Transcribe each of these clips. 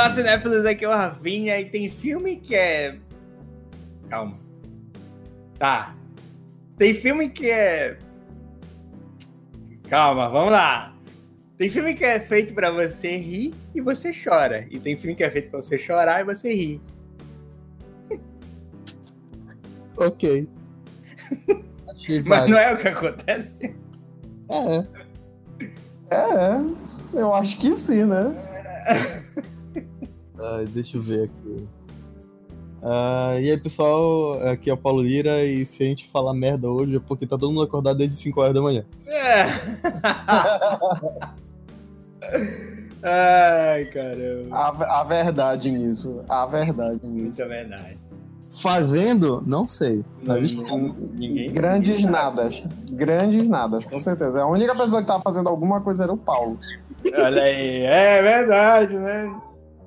Olá, cinéfilos, aqui é o Rafinha e tem filme que é. Calma. Tá. Tem filme que é. Calma, vamos lá. Tem filme que é feito para você rir e você chora. E tem filme que é feito para você chorar e você rir. Ok. Mas não é o que acontece? É. É, eu acho que sim, né? Ai, deixa eu ver aqui. Ah, e aí, pessoal, aqui é o Paulo Lira e se a gente falar merda hoje é porque tá todo mundo acordado desde 5 horas da manhã. É. Ai, caramba. A, a verdade nisso. A verdade nisso. Isso é verdade. Fazendo? Não sei. Não, Mas não- ninguém. Grandes nadas. Grandes nadas, com certeza. A única pessoa que tava fazendo alguma coisa era o Paulo. Olha aí, é verdade, né?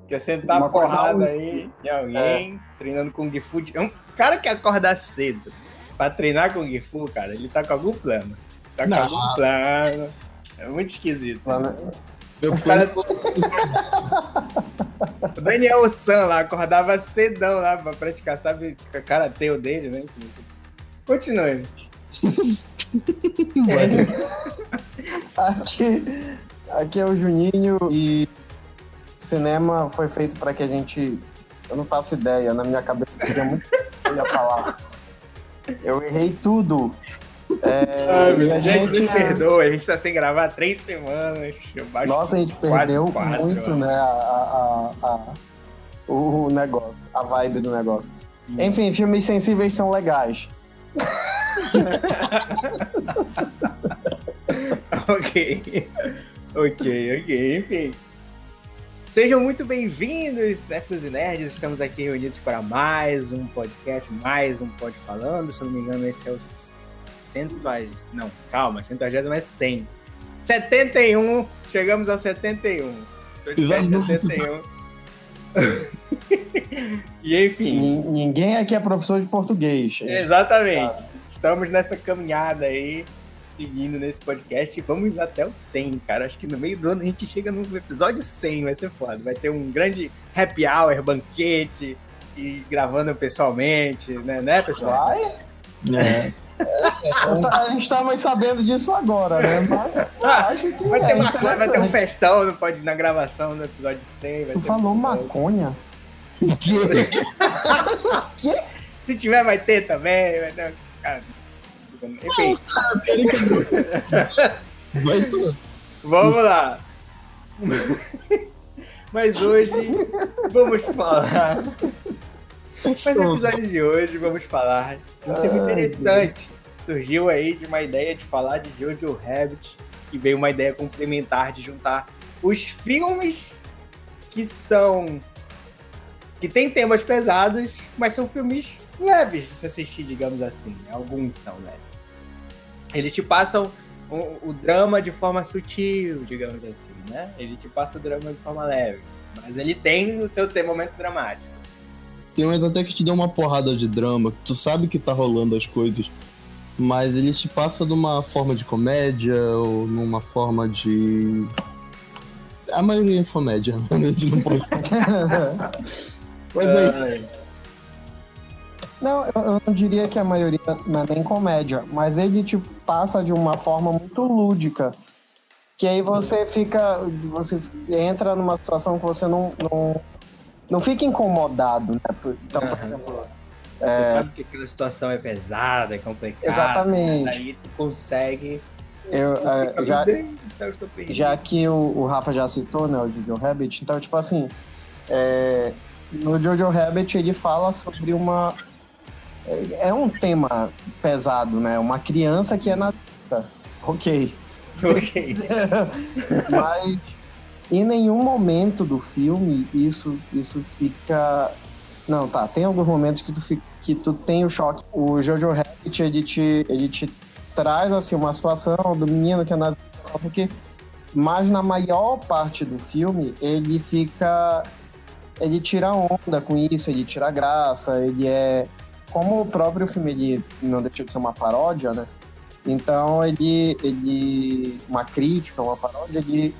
Quer sentar Uma porrada aí em alguém, treinando Kung Fu. É um cara que acorda cedo pra treinar Kung Fu, cara, ele tá com algum plano. Tá com Não. algum plano. É muito esquisito. Né? meu O cara- plano O Daniel San lá acordava cedão lá pra praticar, sabe, o karatê dele, né? Continue. Aqui, aqui é o Juninho e cinema foi feito para que a gente. Eu não faço ideia, na minha cabeça eu queria muito ia falar. Eu errei tudo. É, Ai, a gente, gente, nos perdoa, a gente tá sem gravar há três semanas. nossa, a gente perdeu quatro, muito, eu né? A, a- a- o negócio, a vibe do negócio. Enfim, filmes sensíveis são legais. ok. ok, ok, enfim. Sejam muito bem-vindos, Nerds e Nerds. Estamos aqui reunidos para mais um podcast, mais um Pod Falando. Se eu não me engano, esse é o centuagésimo. Não, calma, centuagésimo é 100. 71, chegamos ao 71. Podcast Episódio 71. e enfim, Nin- Ninguém aqui é professor de português. Exatamente. Estamos nessa caminhada aí, seguindo nesse podcast. e Vamos até o 100, cara. Acho que no meio do ano a gente chega no episódio 100, vai ser foda. Vai ter um grande happy hour, banquete, e gravando pessoalmente, né, né pessoal? Vai? É. A gente tá mais sabendo disso agora, né? Mas Ah, acho que Vai é ter, maconha, vai ter um festão no pod, na gravação do episódio 100. Vai Tu ter falou um- maconha? Se tiver, vai ter também. Vai ter... Cara, enfim, Vai tudo. Vamos lá. Mas hoje vamos falar. Mas no episódio de hoje vamos falar de um tema interessante. Surgiu aí de uma ideia de falar de Jojo Rabbit e veio uma ideia complementar de juntar os filmes que são que tem temas pesados, mas são filmes leves de se assistir, digamos assim. Alguns são leves. Eles te passam o, o drama de forma sutil, digamos assim, né? Ele te passa o drama de forma leve, mas ele tem o seu ter momento dramático. Tem um até que te deu uma porrada de drama, que tu sabe que tá rolando as coisas, mas ele te passa de uma forma de comédia ou numa forma de. A maioria é comédia, a gente não pode. Mas é isso. Não, eu, não diria que a maioria não é nem comédia, mas ele tipo, passa de uma forma muito lúdica. Que aí você fica. Você entra numa situação que você não, não, não fica incomodado, né? Então, por exemplo. Você sabe que aquela situação é pesada, é complicada. Exatamente. Aí tu consegue. Eu, é, já, bem, então eu já que o, o Rafa já citou, né, o Jojo Rabbit, então, tipo assim, é, no Jojo Rabbit ele fala sobre uma. É, um tema pesado, né? Uma criança que é nazista. Ok. Ok. Mas em nenhum momento do filme isso, isso fica. Não, tá. Tem alguns momentos que tu, fi- que tu tem o choque. O Jojo Rabbit, ele te, ele te traz assim, uma situação do menino que é nazista, quê. Mas na maior parte do filme, ele fica. Ele tira onda com isso, ele tira graça, ele é. Como o próprio filme ele não deixa de ser uma paródia, né? Então ele, ele. Uma crítica, uma paródia, ele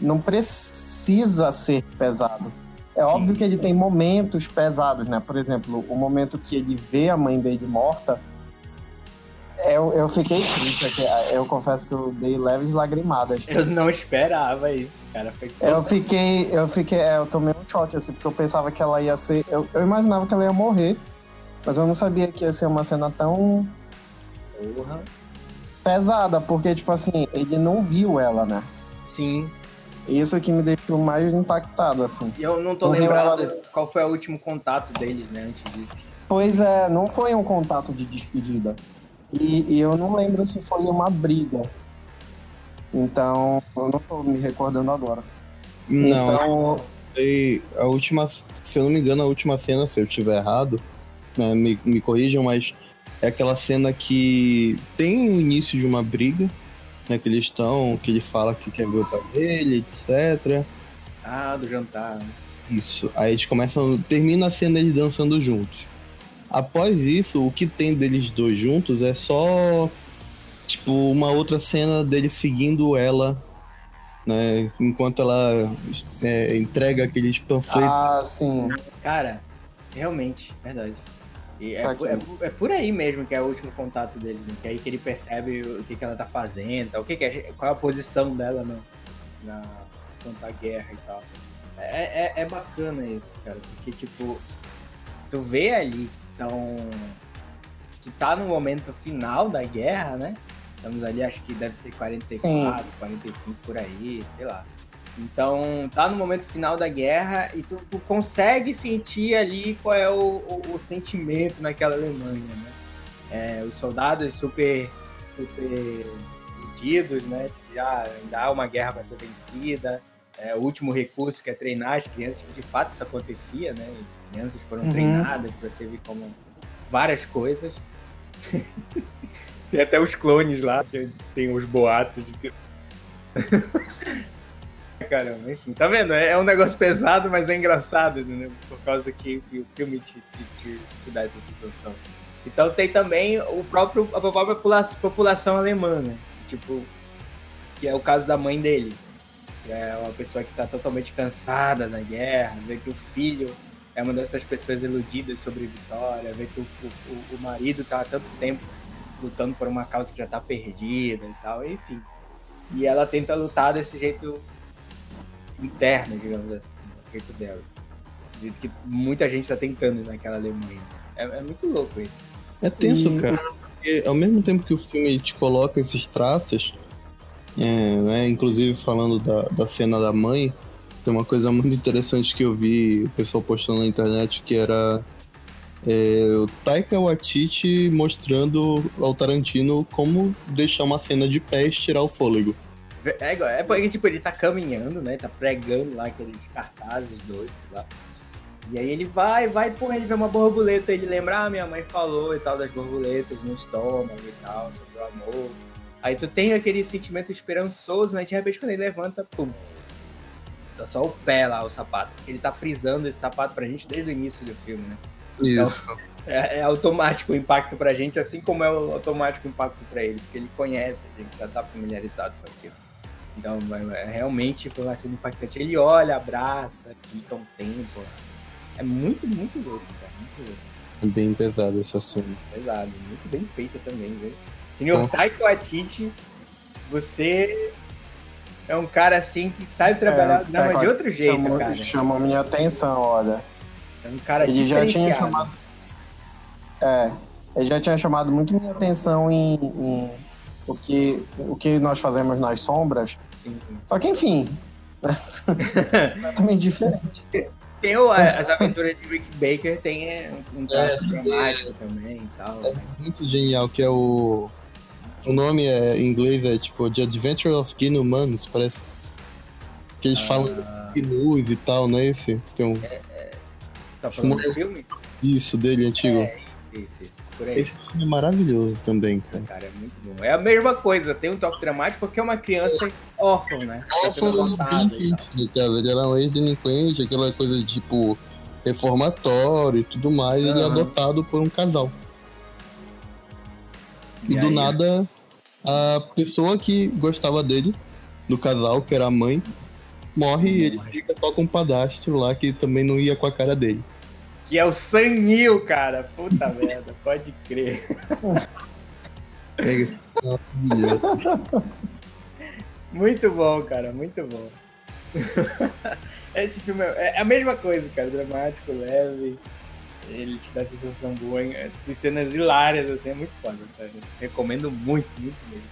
não precisa ser pesado. É óbvio que ele tem momentos pesados, né? Por exemplo, o momento que ele vê a mãe dele morta, eu, eu fiquei triste. aqui. Eu confesso que eu dei leves lagrimadas. Eu não esperava isso, cara. Foi Eu fiquei, eu fiquei, é, eu tomei um choque, assim, porque eu pensava que ela ia ser. Eu, eu imaginava que ela ia morrer, mas eu não sabia que ia ser uma cena tão Porra. pesada, porque, tipo assim, ele não viu ela, né? Sim. Isso que me deixou mais impactado, assim. E eu não tô Com lembrado relação- qual foi o último contato deles, né, antes disso. Pois é, não foi um contato de despedida. E, e eu não lembro se foi uma briga. Então, eu não tô me recordando agora. Não, Então, foi a última. Se eu não me engano, a última cena, se eu estiver errado, né, me, me corrijam, mas é aquela cena que tem o início de uma briga, né? Que eles estão, que ele fala que quer ver o pai dele, etc. Ah, do jantar. né? Isso. Aí eles começam. Termina a cena eles dançando juntos. Após isso, o que tem deles dois juntos é só. Tipo, uma outra cena dele seguindo ela, né? Enquanto ela é, entrega aqueles panfletos. ah, sim. Cara, realmente, verdade. E é, é é por aí mesmo que é o último contato deles, né? Que é aí que ele percebe o que, que ela tá fazendo, o que que é, qual é a posição dela no, na quanto à guerra e tal. É, é, é bacana isso, cara, porque tipo, tu vê ali que são. que tá no momento final da guerra, né? Estamos ali, acho que deve ser 44, 45 por aí, sei lá. Então, tá no momento final da guerra e tu, tu consegue sentir ali qual é o, o, o sentimento naquela Alemanha, né? É, os soldados super, super iludidos, né? Que já ainda há uma guerra para ser vencida. É, o último recurso que é treinar as crianças, que de fato isso acontecia, né? As crianças foram Uhum. treinadas para servir como várias coisas. tem até os clones lá, que tem os boatos de que Caramba, enfim, tá vendo? É é um negócio pesado, mas é engraçado, né? Por causa que o filme te, te, te, te dá essa situação. Então tem também o próprio, a própria popula- população alemã, né? Tipo, que é o caso da mãe dele. Que é uma pessoa que tá totalmente cansada da guerra, vê que o filho é uma dessas pessoas iludidas sobre vitória, vê que o, o, o marido tá há tanto tempo lutando por uma causa que já tá perdida e tal, enfim. E ela tenta lutar desse jeito interno, digamos assim, do jeito dela. Do jeito que muita gente tá tentando naquela Alemanha. É, é muito louco isso. É tenso, E- cara. Porque ao mesmo tempo que o filme te coloca esses traços, é, né, inclusive falando da, da cena da mãe, tem uma coisa muito interessante que eu vi o pessoal postando na internet que era é, o Taika Waititi mostrando ao Tarantino como deixar uma cena de pé e tirar o fôlego. É, igual- é porque, tipo, ele tá caminhando, né? Tá pregando lá aqueles cartazes doidos lá. E aí ele vai, vai, porra, ele vê uma borboleta, ele lembra, ah, minha mãe falou e tal das borboletas no estômago e tal, sobre o amor. Aí tu tem aquele sentimento esperançoso, né? De repente quando ele levanta, pum. Tá só o pé lá, o sapato. Ele tá frisando esse sapato pra gente desde o início do filme, né? Isso. É, é automático o impacto pra gente, assim como é o automático o impacto pra ele, porque ele conhece, a gente já tá familiarizado com aquilo. Então, realmente foi uma cena impactante. Ele olha, abraça, fica um tempo. É muito, muito louco, cara. Muito louco. É bem pesado essa cena. Pesado. Muito bem feita também, viu? Senhor Bom. Taiko Atiti, você é um cara assim que sabe trabalhar É, não, mas de outro jeito, chamou, cara. chamou minha atenção, olha. É um cara Ele já tinha chamado. É, ele já tinha chamado muito minha atenção em, em o, que, o que nós fazemos nas sombras. Sim. Só que, enfim, completamente diferente. Tem o, as aventuras de Rick Baker, tem é, um, um traço dramático também e tal. né? Muito genial, que é o. O nome é, em inglês é tipo The Adventure of Gnu Humanos, parece. Que eles falam Ah, de gnus e tal, não é esse? Tem um, tá falando do Morreu. filme? isso dele antigo. É, isso, isso. Por aí. Esse filme é maravilhoso também, cara. Cara, é muito bom. É a mesma coisa, tem um toque dramático porque é uma criança órfã, né? Tá tal. delinquente, cara. Ele era um ex-delinquente, aquela coisa de tipo reformatório e tudo mais, ele é adotado por um casal. E, E do aí? nada, a pessoa que gostava dele, do casal, que era a mãe, morre e ele fica só com um padastro lá que também não ia com a cara dele. Que é o Sanil, cara. Puta merda, pode crer. Pega esse Muito bom, cara, muito bom. Esse filme é é a mesma coisa, cara. Dramático, leve. Ele te dá sensação boa. Tem cenas hilárias, assim, é muito foda, sabe? Recomendo muito, muito mesmo.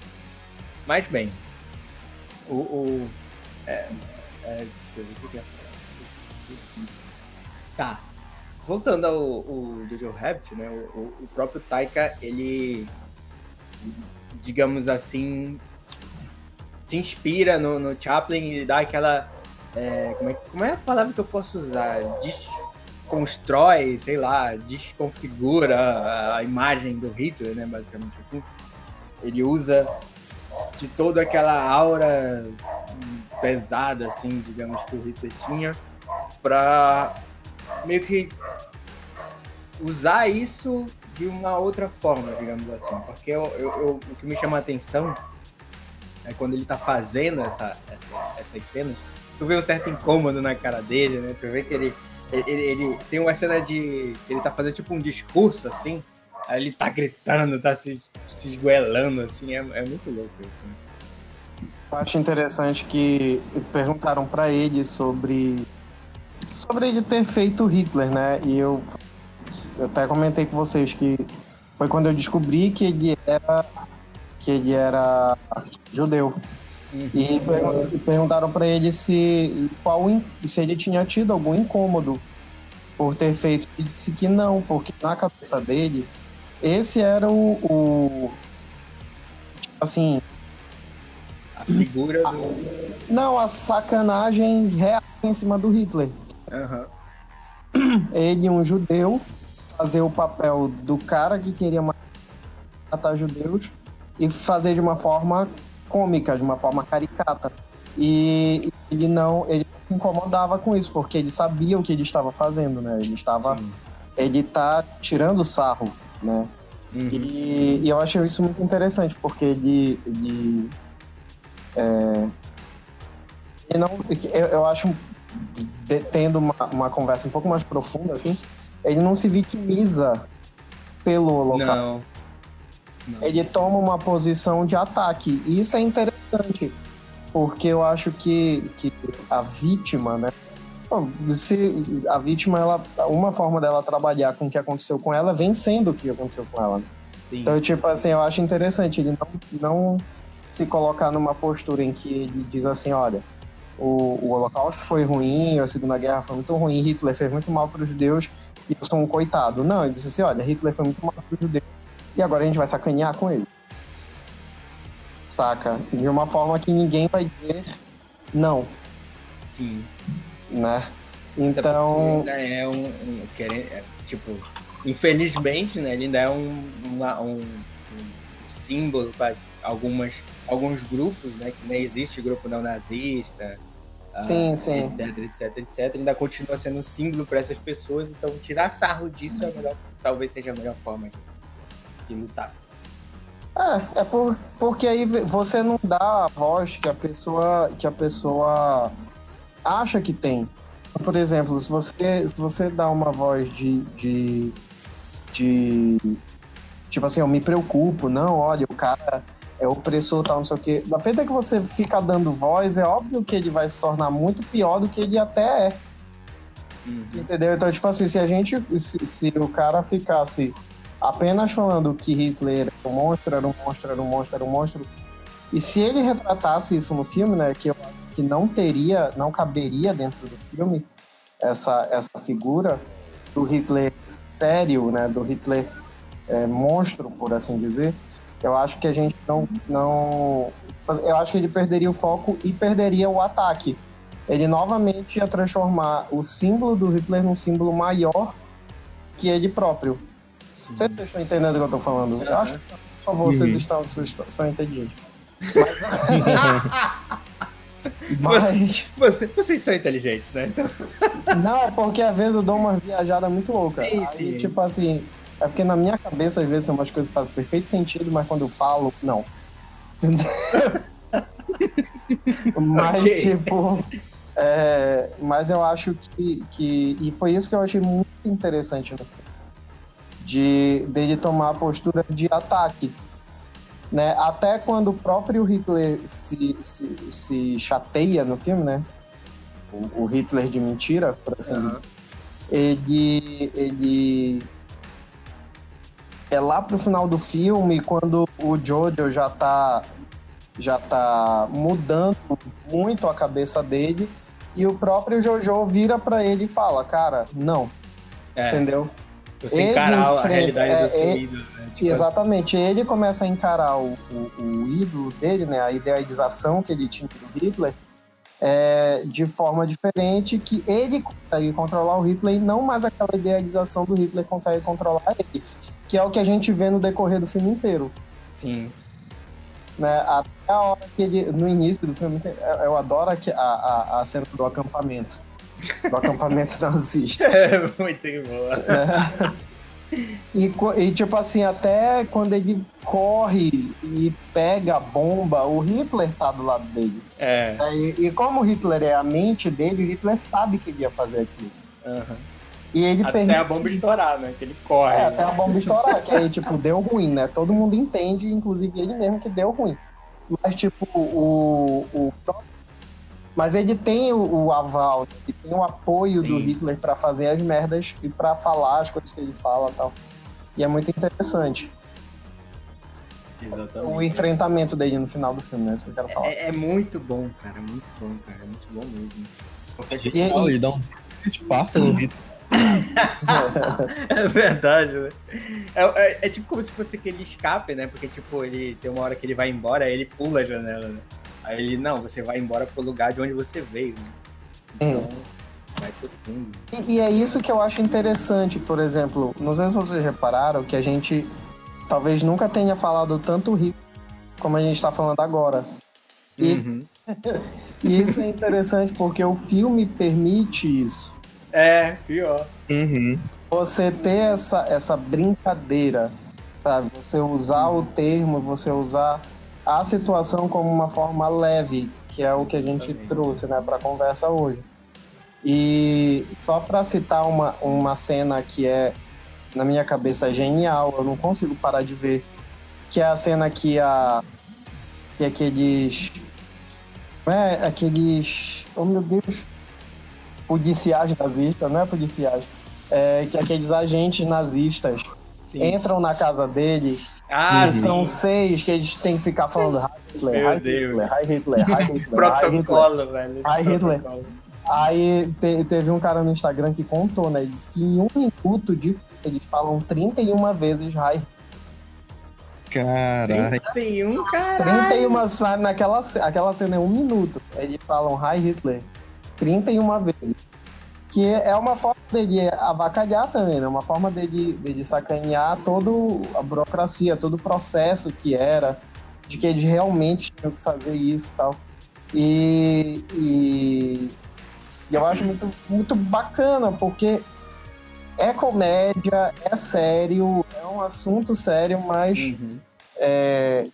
Mas bem, o. o é, é, deixa eu ver o que falar. Tá. Voltando ao, ao Jojo Rabbit, né? O, o- próprio Taika, ele. Digamos assim. Se inspira no, no Chaplin e dá aquela. é, como, é, como é a palavra que eu posso usar? Desconstrói, sei lá, desconfigura a, imagem do Hitler, né? Basicamente assim. Ele usa de toda aquela aura pesada, assim, digamos, que o Hitler tinha, pra meio que usar isso de uma outra forma, digamos assim. Porque eu, eu- eu- o que me chama a atenção é quando ele tá fazendo essa, essa- essas cenas, tu vê um certo incômodo na cara dele, né? Tu vê que ele, ele, ele- tem uma cena de. ele tá fazendo tipo um discurso assim, aí ele tá gritando, tá se, se esgoelando, assim, é, é muito louco isso. Eu acho interessante que perguntaram pra ele sobre sobre ele ter feito Hitler, né? E eu, eu até comentei com vocês que foi quando eu descobri que ele era que ele era judeu. E pergun- perguntaram pra ele se qual se ele tinha tido algum incômodo por ter feito. Ele disse que não, porque na cabeça dele esse era o, o assim A figura do. Não, a sacanagem real em cima do Hitler. Aham. Ele, um judeu, fazer o papel do cara que queria matar judeus e fazer de uma forma cômica, de uma forma caricata. E ele não, ele não se incomodava com isso, porque ele sabia o que ele estava fazendo, né? Ele estava, Sim. ele tá tirando sarro, né? Uhum. E, e eu acho isso muito interessante, porque ele. ele, é, ele não, eu, eu acho, de- tendo uma, uma conversa um pouco mais profunda, assim, ele não se vitimiza pelo holocausto. Não. Não. Ele toma uma posição de ataque. E isso é interessante, porque eu acho que, que a vítima, né? Se a vítima, ela, uma forma dela trabalhar com o que aconteceu com ela, vem sendo o que aconteceu com ela. né? Sim. Então, tipo assim, eu acho interessante ele não, não se colocar numa postura em que ele diz assim, olha, o, o Holocausto foi ruim, a Segunda Guerra foi muito ruim, Hitler fez muito mal para os judeus e eu sou um coitado. Não, ele disse assim, olha, Hitler foi muito mal para os judeus e agora a gente vai sacanear com ele. Saca? De uma forma que ninguém vai dizer não, Sim. né? Então, ainda é um, um é, tipo, infelizmente, né, ele ainda é um, um, um símbolo para algumas alguns grupos, né, que nem existe grupo neonazista, ah, sim, sim. etc, etc, etc, ainda continua sendo um símbolo para essas pessoas, então tirar sarro disso é melhor, talvez seja a melhor forma de, de lutar. É, é por, porque aí você não dá a voz que a pessoa que a pessoa acha que tem. Por exemplo, se você, se você dá uma voz de, de, de tipo assim, eu me preocupo, não, olha, o cara é opressor, tal, não sei o quê. Da feita que você fica dando voz, é óbvio que ele vai se tornar muito pior do que ele até é. Entendeu? Então, tipo assim, se a gente. Se, se o cara ficasse apenas falando que Hitler era um monstro, era um monstro, era um monstro, era um monstro. E se ele retratasse isso no filme, né? Que eu acho que não teria, não caberia dentro do filme essa, essa figura do Hitler sério, né? Do Hitler é, monstro, por assim dizer. Eu acho que a gente não, não. Eu acho que ele perderia o foco e perderia o ataque ele novamente ia transformar o símbolo do Hitler num símbolo maior que ele próprio. Não sei se vocês estão entendendo o que eu estou falando. Eu acho que, por favor, vocês Uhum. estão, vocês estão- são inteligentes. Mas, mas- Você, vocês são inteligentes, né? Então, não, é porque às vezes eu dou uma viajada muito louca. Sim, Aí, sim. tipo assim, é porque na minha cabeça às vezes são umas coisas que fazem perfeito sentido, mas quando eu falo, não. Entendeu? mas, Ok. tipo, É, mas eu acho que, que. E foi isso que eu achei muito interessante no filme. De dele tomar a postura de ataque. Né? Até quando o próprio Hitler se, se, se chateia no filme, né? O, o Hitler de mentira, por assim Aham. dizer. Ele. ele é lá pro final do filme, quando o Jojo já tá já tá mudando muito a cabeça dele e o próprio Jojo vira pra ele e fala, cara, não, É, entendeu? você ele encarar a enfrenta- realidade é, do seu é- ídolo, né? Tipo Exatamente, ele começa a encarar o, o, o ídolo dele, né, a idealização que ele tinha do Hitler, é, de forma diferente, que ele consegue controlar o Hitler e não mais aquela idealização do Hitler consegue controlar ele, que é o que a gente vê no decorrer do filme inteiro. sim. né? Até a hora que ele, no início do filme, eu eu adoro a, a, a cena do acampamento. Do acampamento nazista. É muito boa. E, co- e, tipo assim, até quando ele corre e pega a bomba, o Hitler tá do lado dele. É. né? E, e como o Hitler é a mente dele, o Hitler sabe que ele ia fazer aquilo. aham. E ele Até permite. a bomba estourar, né? Que ele corre. É, né? até a bomba estourar, que aí, tipo, deu ruim, né? Todo mundo entende, inclusive ele mesmo, que deu ruim. Mas, tipo, o. o próprio- Mas ele tem o, o aval, né? ele tem o apoio do Sim. Hitler pra fazer as merdas e pra falar as coisas que ele fala e tal. E é muito interessante o Exatamente. enfrentamento dele no final do filme, né? Isso que eu quero falar. É, é muito bom, cara. Muito bom, cara. É muito bom mesmo. Qualquer E- jeito, e- ele dá um Esparta no Hitler. É verdade, né? É, é- é tipo como se fosse aquele escape, né? Porque, tipo, ele tem uma hora que ele vai embora, aí ele pula a janela, né? Aí ele, não, você vai embora pro lugar de onde você veio, né? Então, vai pro fundo. E, e é isso que eu acho interessante, por exemplo, não sei se vocês repararam que a gente talvez nunca tenha falado tanto Hitler como a gente está falando agora. E- Uhum. E isso é interessante porque o filme permite isso. É, pior. Uhum. Você ter essa, essa brincadeira, sabe? Você usar o termo, você usar a situação como uma forma leve, que é o que a gente Exatamente. trouxe né, para a conversa hoje. E só para citar uma, uma cena que é, na minha cabeça, genial, eu não consigo parar de ver, que é a cena que, a, que aqueles. É, aqueles. Oh meu Deus! Policiais nazistas, não é policiais. É, que aqueles agentes nazistas Sim. entram na casa dele, Ah, são seis que eles têm que ficar falando Hi Hitler, Meu Hi Deus. Hitler, Hi Hitler, Hi Hitler, Hi Hitler. Protocolo, velho. Ai, Hitler. Aí te- teve um cara no Instagram que contou, né? Ele disse que em um minuto de eles falam 31 vezes Hi Caralho. 31, caralho. 31 sa- naquela aquela cena é um minuto. Eles falam Hi Hitler 31 vezes. Que é uma forma dele avacalhar também, né? Uma forma dele, dele sacanear toda a burocracia, todo o processo que era, de que eles realmente tinham que fazer isso e tal. E, e, e eu acho muito, muito bacana, porque é comédia, é sério, é um assunto sério, mas Uhum. é,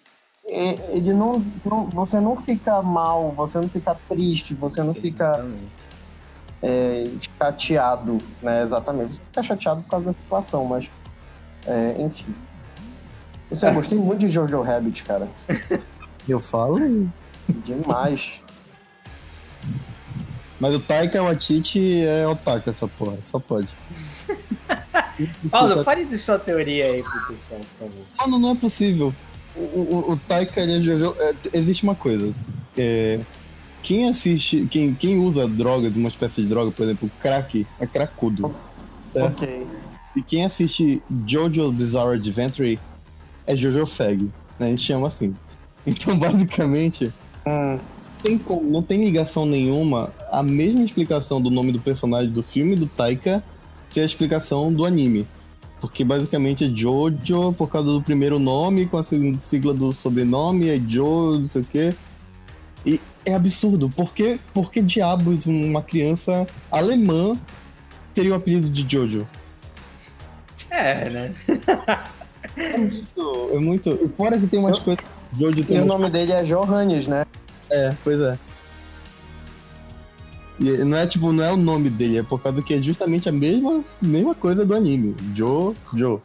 ele não, não- você não fica mal, você não fica triste, você não fica é, chateado, né? Exatamente. Você fica chateado por causa da situação, mas é, enfim. Assim, Eu gostei muito de Jojo Rabbit, cara. Eu falo. Demais. Mas o Taika Waititi é otaku essa porra, só pode. Paulo, fale de sua teoria aí pro pessoal, por favor. Não, não, não é possível. O, o, o Taika, é Jojo. é, existe uma coisa. É, quem assiste, quem, quem usa droga, de uma espécie de droga, por exemplo, crack, é cracudo. Certo? Ok. E quem assiste Jojo Bizarre Adventure é Jojo Fag. Né? A gente chama assim. Então, basicamente, Hum, tem como- não tem ligação nenhuma a mesma explicação do nome do personagem do filme do Taika ser a explicação do anime. Porque basicamente é Jojo por causa do primeiro nome, com a sig- sigla do sobrenome, é Joe, não sei o quê. E é absurdo. Por que, por que diabos uma criança alemã teria o apelido de Jojo? É, né? É muito. É muito. e Fora que tem umas Eu- coisas. Jojo e tem o umas... nome dele é Johannes, né? É, pois é. E não é tipo, não é o nome dele, é por causa que é justamente a mesma, mesma coisa do anime. Joe, Joe.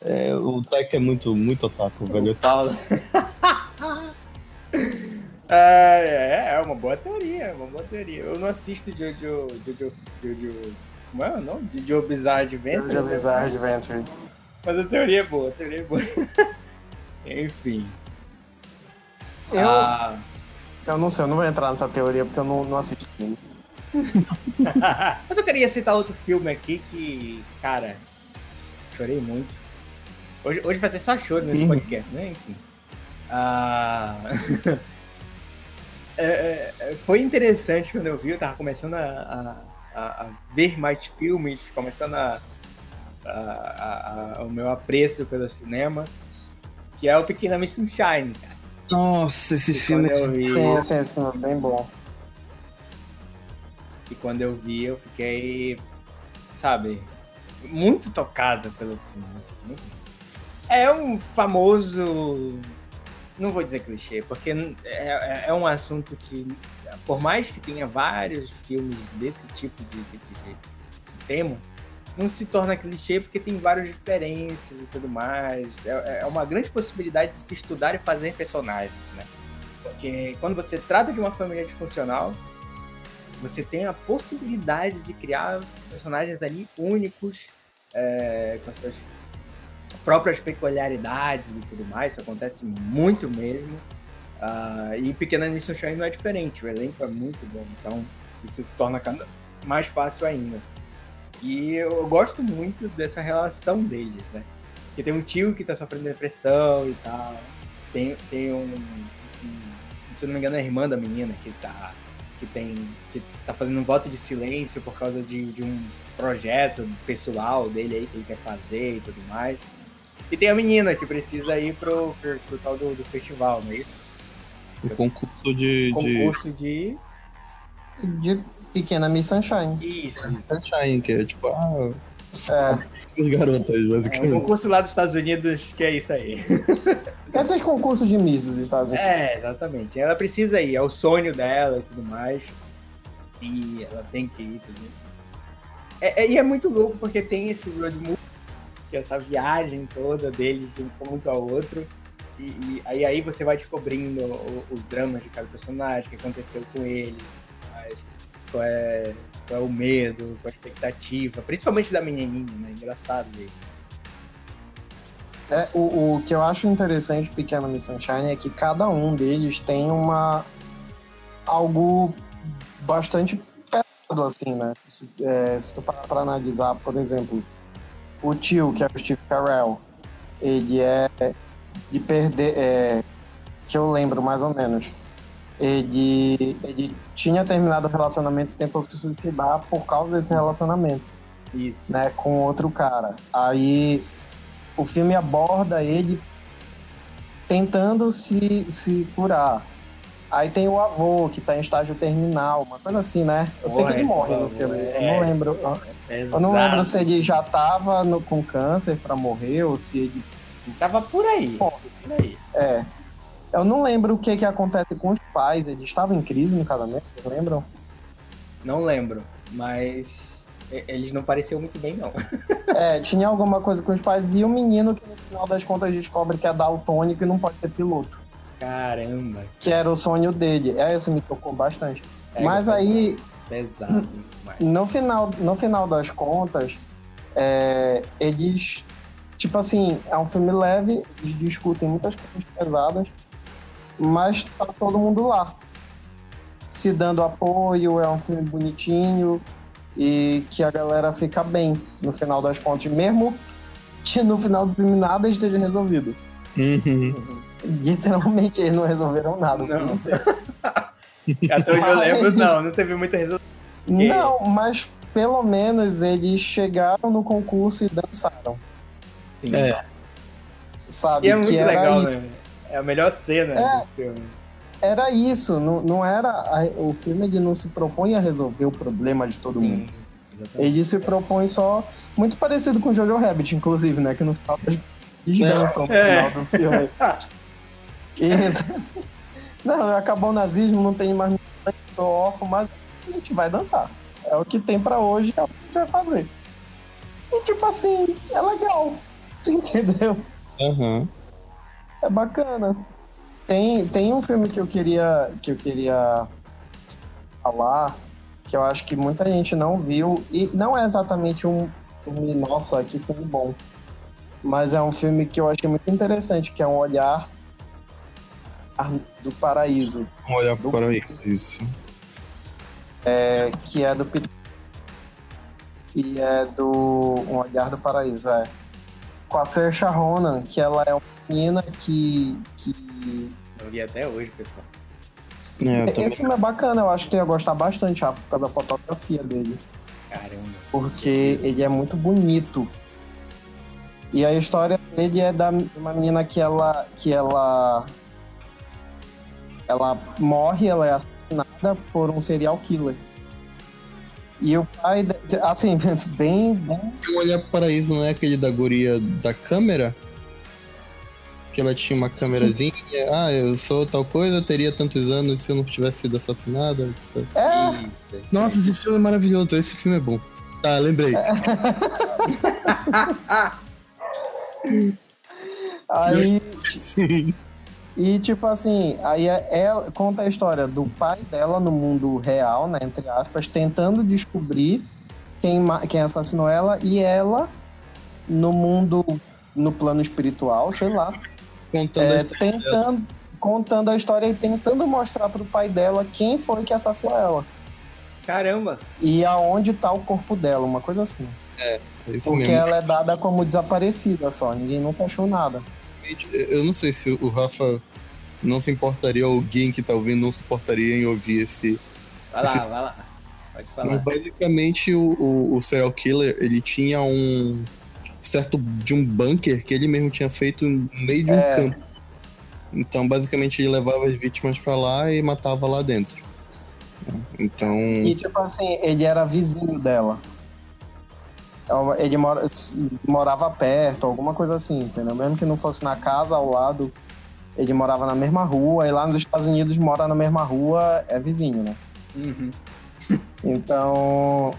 É, o Taika é muito, muito otaku, velho. Paulo. é, é uma boa teoria, é uma boa teoria. Eu não assisto Jojo. Jojo. Jojo. Como é o nome? Jojo Bizarre Adventure. Jojo Bizarre Adventure. Mas a teoria é boa, a teoria é boa. Enfim. Eu, Ah, eu não sei, eu não vou entrar nessa teoria porque eu não, não assisti. Mas eu queria citar outro filme aqui que, cara, chorei muito. Hoje, hoje vai ser só choro nesse Uhum. podcast, né? Enfim. Ah, é, é, é, foi interessante quando eu vi, eu tava começando a, a- a- ver mais filmes, começando a- a- o meu apreço pelo cinema, que é o Pequena Miss Sunshine, cara. Nossa, esse E filme é vi, Sim, sim, esse filme é bem bom. E quando eu vi, eu fiquei, sabe, muito tocado pelo filme. assim, É um famoso. Não vou dizer clichê, porque é, é- é um assunto que, por mais que tenha vários filmes desse tipo de- de- de- de tema, não se torna clichê porque tem várias diferenças e tudo mais. É, é uma grande possibilidade de se estudar e fazer personagens, né? Porque quando você trata de uma família disfuncional, você tem a possibilidade de criar personagens ali únicos, é, com as suas próprias peculiaridades e tudo mais. Isso acontece muito mesmo. Ah, e Pequena Miss Sunshine não é diferente. O elenco é muito bom, então isso se torna cada mais fácil ainda. E eu gosto muito dessa relação deles, né? Porque tem um tio que tá sofrendo depressão e tal. Tem, tem um, um- Se eu não me engano, é a irmã da menina que tá que tem que tá fazendo um voto de silêncio por causa de, de um projeto pessoal dele aí que ele quer fazer e tudo mais. E tem a menina que precisa ir pro, pro, pro tal do, do festival, não é isso? um concurso de, de Concurso de. De Pequena Miss Sunshine. Isso, isso. Sunshine, que é tipo, ah, É. os garotas, É um basicamente. concurso lá dos Estados Unidos que é isso aí. Esses concursos de Miss dos Estados Unidos. É, exatamente. Ela precisa ir, é o sonho dela e tudo mais. E ela tem que ir tudo. É, é- e é muito louco porque tem esse road movie, que é essa viagem toda deles de um ponto ao outro. E, e aí, aí você vai descobrindo os dramas de cada personagem, o que aconteceu com ele, qual é, qual é o medo, qual é a expectativa, principalmente da menininha, né? Engraçado ver. É, o, o que eu acho interessante de Pequena Miss Sunshine é que cada um deles tem uma algo bastante pesado, assim, né? Se, é, se tu parar pra analisar, por exemplo, o tio, que é o Steve Carell, ele é de perder, é, que eu lembro mais ou menos, ele, ele tinha terminado o relacionamento e tentou se suicidar por causa desse relacionamento Isso. né, com outro cara. Aí o filme aborda ele tentando se, se curar. Aí tem o avô, que tá em estágio terminal, uma coisa assim, né? Eu sei que ele Porra, morre no filme. é. Eu não lembro. Eu não lembro se ele já tava no- com câncer pra morrer ou se ele. Tava por aí. Por aí. É. Eu não lembro o que, que acontece com os pais. Eles estavam em crise no casamento, lembram? Não lembro, mas eles não pareciam muito bem, não. É, tinha alguma coisa com os pais e o menino que no final das contas descobre que é daltônico e não pode ser piloto. Caramba. que era o sonho dele. É, isso me tocou bastante. É, Mas pesado, aí, Pesado demais. no final, no final das contas, é, eles. Tipo assim, é um filme leve, eles discutem muitas coisas pesadas, mas tá todo mundo lá. Se dando apoio, é um filme bonitinho e que a galera fica bem no final das contas, mesmo que no final do filme nada esteja resolvido. Uhum. Literalmente eles não resolveram nada. Não. Até onde eu lembro, não, não teve muita resolução. Não, mas pelo menos eles chegaram no concurso e dançaram, Sim. É. sabe? E é muito que era, legal, i- né? É a melhor cena É. do filme. era isso, não, não era. a- o filme ele não se propõe a resolver o problema de todo mundo. Sim, exatamente. Ele se propõe só. Muito parecido com Jojo Rabbit, inclusive, né? Que no final eles dançam no É. final do filme. Isso. Não, acabou o nazismo, não tem mais sou órfão, mas a gente vai dançar. É o que tem pra hoje, é o que a gente vai fazer. E tipo assim, é legal. Entendeu? Aham. É bacana. Tem, tem um filme que eu queria que eu queria falar que eu acho que muita gente não viu e não é exatamente um filme nossa que filme bom, mas é um filme que eu achei muito interessante que é um olhar do paraíso Vamos olhar pro paraíso, isso. é, que é do Peter e é do um olhar do paraíso é com a Saoirse Ronan que ela é uma menina que que Eu vi até hoje, pessoal. É, eu. Esse filme é bacana, eu acho que tu ia gostar bastante, Rafa, por causa da fotografia dele. Caramba. Porque ele é muito bonito. E a história dele é da de uma menina que ela. que ela. Ela morre, ela é assassinada por um serial killer. E o pai, assim, bem, bem Um olhar pro paraíso não é aquele da guria da câmera? Que ela tinha uma câmerazinha. Ah, eu sou tal coisa, eu teria tantos anos se eu não tivesse sido assassinada. É, Isso, isso Nossa, esse filme é maravilhoso, esse filme é bom. Tá, lembrei. aí Sim. E tipo assim, aí é- ela conta a história do pai dela no mundo real, né, entre aspas, tentando descobrir quem, quem assassinou ela e ela no mundo, no plano espiritual, sei lá, Contando a é, história tentando, contando a história e tentando mostrar pro pai dela quem foi que assassinou ela Caramba. e aonde tá o corpo dela, uma coisa assim. é isso Porque mesmo. ela é dada como desaparecida só, ninguém nunca achou nada. Eu não sei se o Rafa não se importaria, ou alguém que tá ouvindo não se importaria em ouvir esse. Vai lá, Esse- vai lá. Pode Mas basicamente o, o, o serial killer ele tinha um certo de um bunker que ele mesmo tinha feito no meio de um É. campo. Então basicamente ele levava as vítimas pra lá e matava lá dentro. Então E tipo assim, ele era vizinho dela. Então, Ele mora- morava perto, alguma coisa assim, entendeu? Mesmo que não fosse na casa ao lado, ele morava na mesma rua, e lá nos Estados Unidos mora na mesma rua, é vizinho, né? Uhum. Então,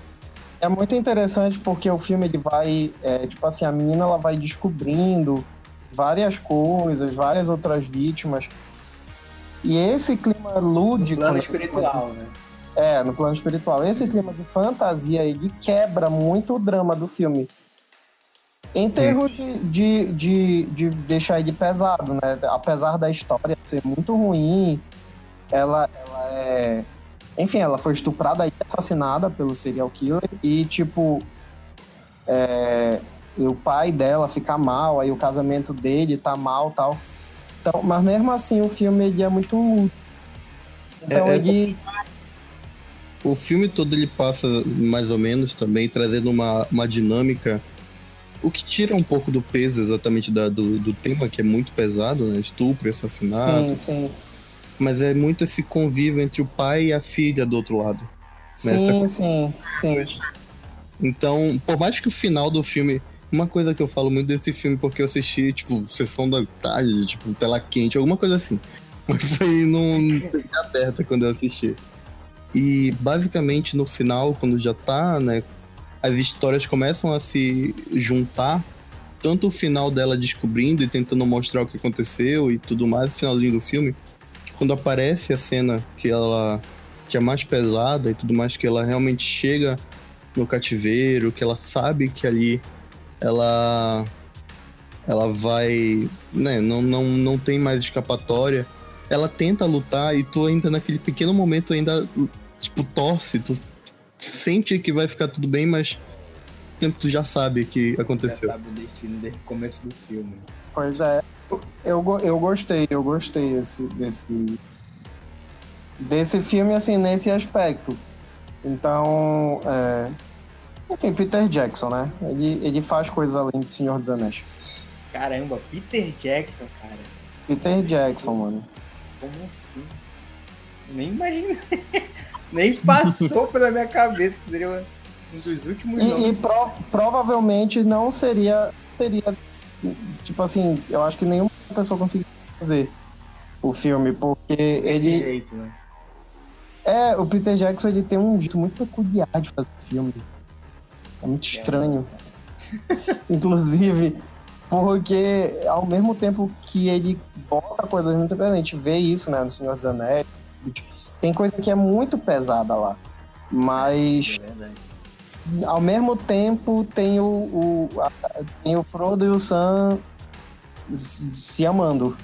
é muito interessante porque o filme ele vai, é, tipo assim, a menina ela vai descobrindo várias coisas, várias outras vítimas. E esse clima lúdico, Plano né, espiritual, né? é, no plano espiritual. Esse clima de fantasia ele quebra muito o drama do filme. Em termos de, de, de, de deixar ele pesado, né? Apesar da história ser muito ruim, ela, ela é. Enfim, ela foi estuprada e assassinada pelo serial killer. E, tipo. é, e o pai dela fica mal, aí o casamento dele tá mal tal. Então, mas mesmo assim, o filme ele é muito lúdico. Então, É- é- ele. o filme todo ele passa mais ou menos também trazendo uma, uma dinâmica. O que tira um pouco do peso exatamente da- do, do tema, que é muito pesado, né? Estupro e assassinato. Sim, sim. Mas é muito esse convívio entre o pai e a filha do outro lado. Sim, sim, sim. Então, por mais que o final do filme. Uma coisa que eu falo muito desse filme, porque eu assisti, tipo, sessão da tarde, tipo, tela quente, alguma coisa assim. Mas foi num aberta quando eu assisti. E basicamente no final, quando já tá, né? As histórias começam a se juntar. Tanto o final dela descobrindo e tentando mostrar o que aconteceu e tudo mais, o finalzinho do filme. Quando aparece a cena que ela. que é mais pesada e tudo mais, que ela realmente chega no cativeiro, que ela sabe que ali ela ela vai, né, não, não, não tem mais escapatória. Ela tenta lutar e tu ainda naquele pequeno momento ainda tipo torce, tu sente que vai ficar tudo bem, mas tu já sabe que Já aconteceu. sabe o destino desde o começo do filme. Pois é. Eu, eu gostei, eu gostei esse, desse, desse filme, assim, nesse aspecto. Então, é... enfim, Peter Jackson, né? Ele, ele faz coisas além de Senhor dos Anéis. Caramba, Peter Jackson, cara. Peter Jackson, mano. Como assim? Nem imaginei. Nem passou pela minha cabeça que seria um dos últimos E, e pro- provavelmente não seria, seria, tipo assim, eu acho que nenhuma pessoa conseguiria fazer o filme, porque desse ele, jeito, né? É, o Peter Jackson ele tem um jeito muito peculiar de fazer filme. É muito estranho. Inclusive, porque ao mesmo tempo que ele bota coisas muito pesadas, a gente vê isso, né, no Senhor dos Anéis, tem coisa que é muito pesada lá. Mas É verdade. Ao mesmo tempo tem o, o, a- tem o Frodo e o Sam se amando.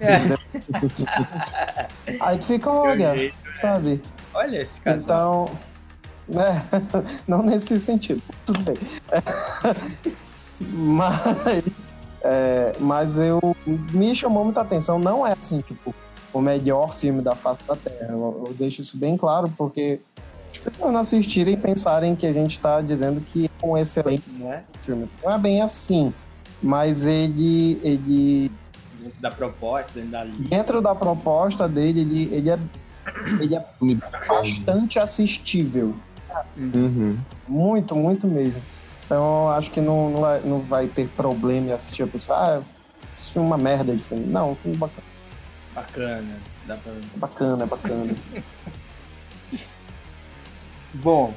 É. Aí tu fica, olha, jeito. sabe? Olha esse casal. Então, né? Não nesse sentido, tudo bem. Mas, é, mas eu me chamou muita atenção. Não é assim, tipo, o melhor filme da face da Terra. Eu, eu deixo isso bem claro, porque pessoas não assistirem e pensarem que a gente tá dizendo que é um excelente Não é? filme. Não é bem assim. Mas ele, ele Dentro da proposta, dentro da lista. dentro da proposta dele, ele, ele, é, ele é bastante assistível. Uhum. Muito, muito mesmo. Então, eu acho que não, não, vai, não vai ter problema em assistir a pessoa. Ah, esse filme é uma merda de filme. Não, um filme bacana, Bacana. Dá pra... bacana, é bacana. Bom,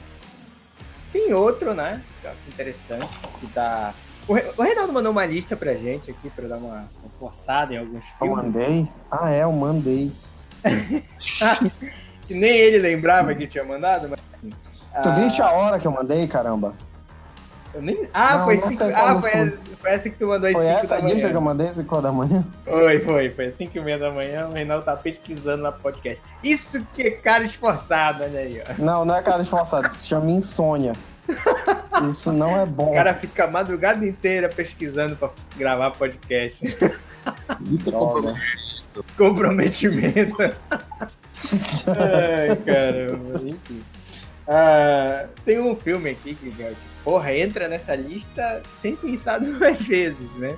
tem outro, né? eu Interessante, que tá. O Re- o Reinaldo mandou uma lista pra gente aqui pra dar uma, uma forçada em alguns Eu filmes. mandei? Ah, é, eu mandei. Que nem ele lembrava que tinha mandado, mas. Tu Ah, viste a hora que eu mandei, caramba? Nem... Ah, Não, foi não cinco. sei Ah, foi, foi. foi essa que tu mandou às Foi 5 essa da a dica manhã. que eu mandei, 5 da manhã? Foi, foi, foi. 5 e meia da manhã, o Reinaldo tá pesquisando na podcast. Isso que é cara esforçado, olha aí, ó. Não, não é cara esforçado, isso se chama insônia. Isso não é bom. O cara fica a madrugada inteira pesquisando pra gravar podcast. Muito Droga. Comprometimento. Ai, caramba. Enfim. Ah, tem um filme aqui que, que, porra, entra nessa lista sem pensar duas vezes, né?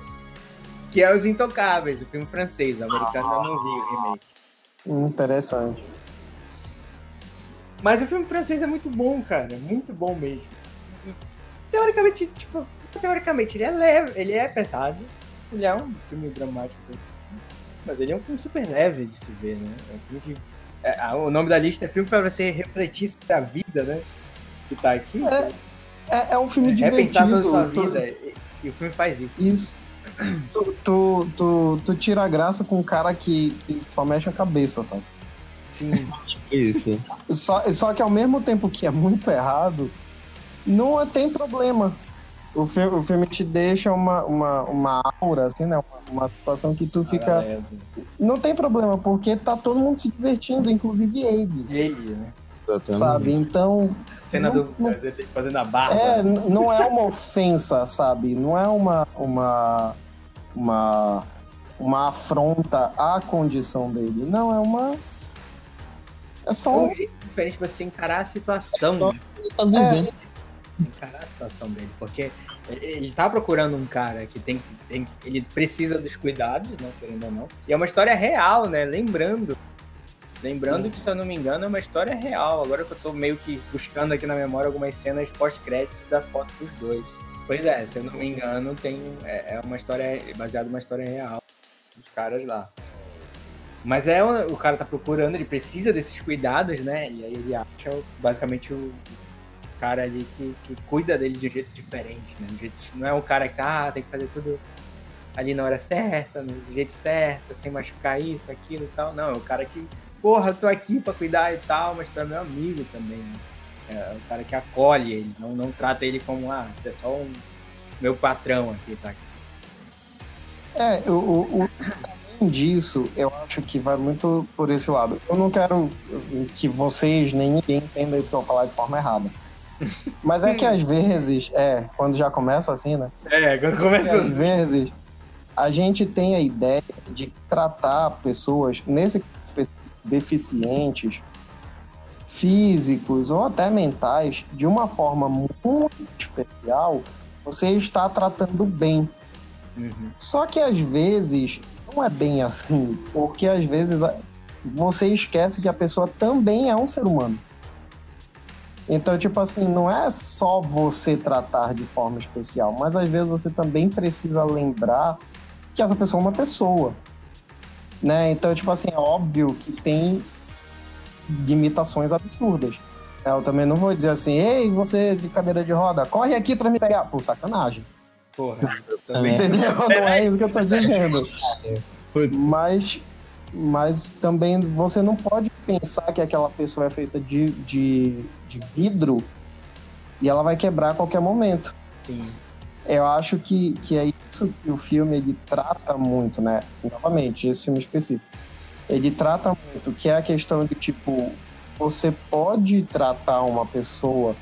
Que é Os Intocáveis, o filme francês. O americano eu não vi o remake. Interessante. Mas o filme francês é muito bom, cara. Muito bom mesmo. Teoricamente, tipo, teoricamente, ele é leve, ele é pesado. Ele é um filme dramático. Mas ele é um filme super leve de se ver, né? É um filme que. é, ah, o nome da lista é filme pra você refletir sobre a vida, né? Que tá aqui. É, É, é um filme É pensar divertido. toda a sua vida. E, e o filme faz isso. Isso. Tu, tu, tu, tu tira a graça com um cara que, que só mexe a cabeça, sabe? Sim. Isso. Só, só que ao mesmo tempo que é muito errado, não é- tem problema. O filme, o filme te deixa uma, uma, uma aura, assim, né? Uma, uma situação que tu fica. Paralelo. Não tem problema, porque tá todo mundo se divertindo, inclusive ele. Ele, né? Sabe? Então, Cena Não- do. não- fazendo a barba. é, não é uma ofensa, sabe? Não é uma. uma. uma, uma afronta à condição dele. Não, é uma. É É só um um jeito diferente de você encarar a situação. né? Ele tá vivendo. encarar a situação dele, porque ele tá procurando um cara que tem que. Tem, que- ele precisa dos cuidados, né? Querendo ou não. E é uma história real, né? Lembrando. Lembrando que, se eu não me engano, é uma história real. Agora que eu tô meio que buscando aqui na memória algumas cenas pós-créditos da foto dos dois. Pois é, se eu não me engano, tem. É, é uma história baseada numa história real dos caras lá. Mas é o, o cara tá procurando, ele precisa desses cuidados, né? E aí ele acha basicamente o, cara ali que, que cuida dele de um jeito diferente, né? Um jeito- não é um cara que tá, ah, tem que fazer tudo ali na hora certa, no jeito certo, sem machucar isso, aquilo e tal. Não, é o cara que, porra, tô aqui pra cuidar e tal, mas tu é meu amigo também, né? É o cara que acolhe ele, não, não trata ele como, ah, é só um meu patrão aqui, sabe? É, o, além disso, eu acho que vai muito por esse lado. Eu não quero assim, que vocês nem ninguém entenda isso que eu vou falar de forma errada. Mas é que às vezes, é, quando já começa assim, né? É, quando começa às vezes a gente tem a ideia de tratar pessoas nesse deficientes físicos ou até mentais de uma forma muito especial, você está tratando bem. Uhum. Só que às vezes não é bem assim, porque às vezes você esquece que a pessoa também é um ser humano. Então, tipo assim, não é só você tratar de forma especial, mas às vezes você também precisa lembrar que essa pessoa é uma pessoa. Né? Então, tipo assim, é óbvio que tem imitações absurdas. É, Eu também não vou dizer assim, ei, você de cadeira de roda, corre aqui pra me pegar. Pô, sacanagem. Porra, eu também. Entendeu? Não é isso que eu tô dizendo. Mas, mas também você não pode pensar que aquela pessoa é feita de, de, de vidro e ela vai quebrar a qualquer momento. Sim. Eu acho que, que é isso que o filme ele trata muito, né? Novamente, esse filme específico. Ele trata muito, que é a questão de tipo, você pode tratar uma pessoa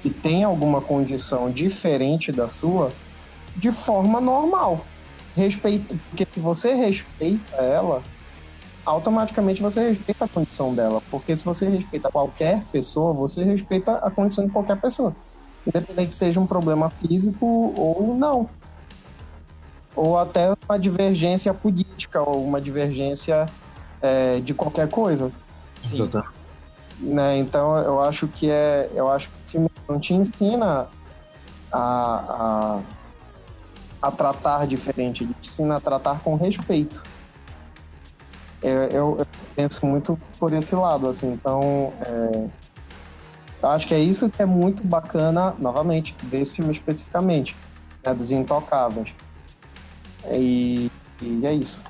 que tem alguma condição diferente da sua de forma normal. Respeito, porque se você respeita ela, automaticamente você respeita a condição dela. Porque se você respeita qualquer pessoa, você respeita a condição de qualquer pessoa. Independente que seja um problema físico ou não. Ou até uma divergência política, ou uma divergência é, de qualquer coisa. Exatamente. Né? Então eu acho que é. Eu acho que o filme não te ensina a, a, a tratar diferente, ele te ensina a tratar com respeito. Eu, eu- eu penso muito por esse lado, assim, então é, eu acho que é isso que é muito bacana, novamente, desse filme especificamente, né, dos Intocáveis. E, e é isso.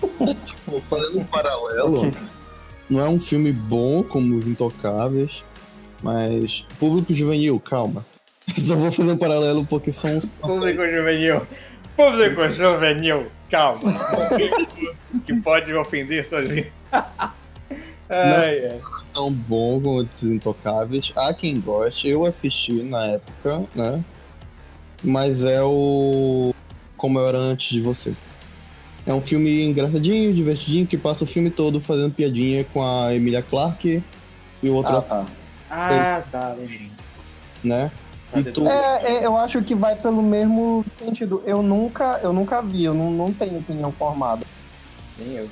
Pô, Fazendo um paralelo, Ok. não é um filme bom como Os Intocáveis, mas público juvenil, calma. Só vou fazer um paralelo porque são Público juvenil. Público juvenil. Calma. que pode ofender suas vidas. Ai, ai. tão bom como os Intocáveis. Há quem goste, eu assisti na época, né? Mas é o Como Eu Era Antes de Você. É um filme engraçadinho, divertidinho, que passa o filme todo fazendo piadinha com a Emilia Clarke e o outro, Ah, tá. Ah, tá, lembrei. né? E tu, É, é, eu acho que vai pelo mesmo sentido. Eu nunca, eu nunca vi, eu não, não tenho opinião formada. Nem eu.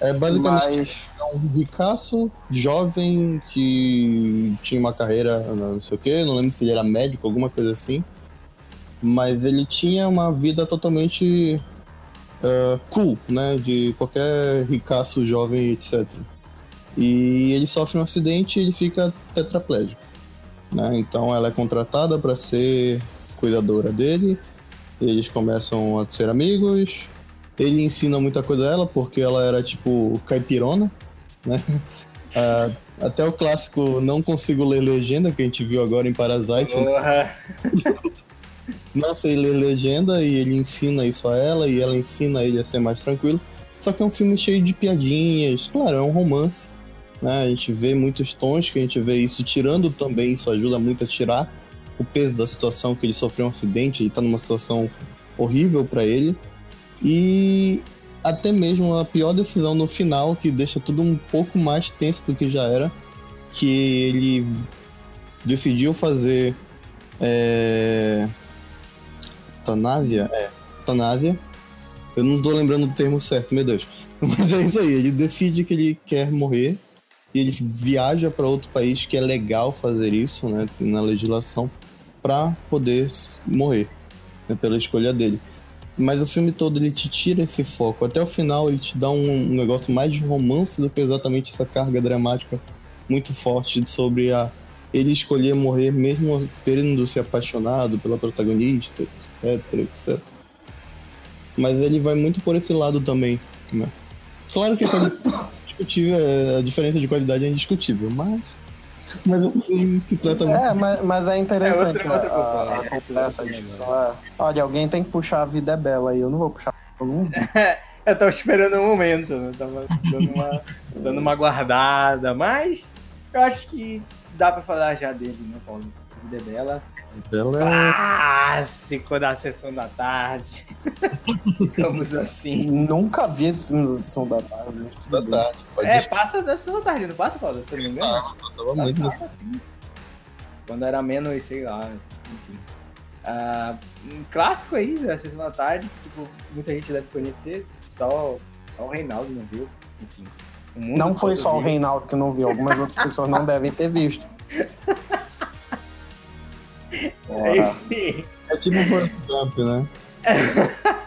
É basicamente Mas um ricaço, jovem, que tinha uma carreira, não sei o que, não lembro se ele era médico, alguma coisa assim. Mas ele tinha uma vida totalmente eh, cool, né? De qualquer ricaço, jovem, etc. E ele sofre um acidente e ele fica tetraplégico. Né? Então ela é contratada para ser cuidadora dele. Eles começam a ser amigos. Ele ensina muita coisa a ela, porque ela era tipo caipirona, né? Ah, até o clássico Não Consigo Ler Legenda, que a gente viu agora em Parasite. né? Não sei ler legenda e ele ensina isso a ela e ela ensina ele a ser mais tranquilo. Só que é um filme cheio de piadinhas. Claro, é um romance. Né? A gente vê muitos tons que a gente vê isso tirando também, isso ajuda muito a tirar o peso da situação que ele sofreu um acidente, ele tá numa situação horrível para ele. E até mesmo a pior decisão no final, que deixa tudo um pouco mais tenso do que já era, que ele decidiu fazer é... Eutanásia? É, eutanásia. Eu não tô lembrando o termo certo, meu Deus. Mas é isso aí, ele decide que ele quer morrer e ele viaja para outro país que é legal fazer isso, né, na legislação, para poder morrer, né, pela escolha dele. Mas o filme todo ele te tira esse foco. Até o final ele te dá um, um negócio mais de romance do que exatamente essa carga dramática muito forte sobre a ele escolher morrer mesmo tendo se apaixonado pela protagonista, etc, etc. Mas ele vai muito por esse lado também, né? Claro que discutível, é, a diferença de qualidade é indiscutível, mas mas é um filme que trata muito É, mas, mas é interessante É outra- outra a- a, discussão. é. Olha, alguém tem que puxar a vida é bela aí. Eu não vou puxar. Eu tava esperando um momento, né? Tava dando uma, dando uma guardada, mas eu acho que dá pra falar já dele, né, Paulo? A vida é bela. Ela é Clássico da sessão da tarde. Digamos assim. Nunca vi esse filme da Sessão da Tarde. tudo da tarde, É, passa da sessão da tarde, não passa, Paulo? Se eu não me engano. tava muito no Passava, sim. Quando era menos, sei lá, enfim. Ah, um clássico aí da Sessão da Tarde, que tipo, muita gente deve conhecer, só, só o Reinaldo não viu, enfim. O Não foi só o viu. Reinaldo que não viu, algumas outras pessoas não devem ter visto. Enfim, É tipo o Forrest Gump, né?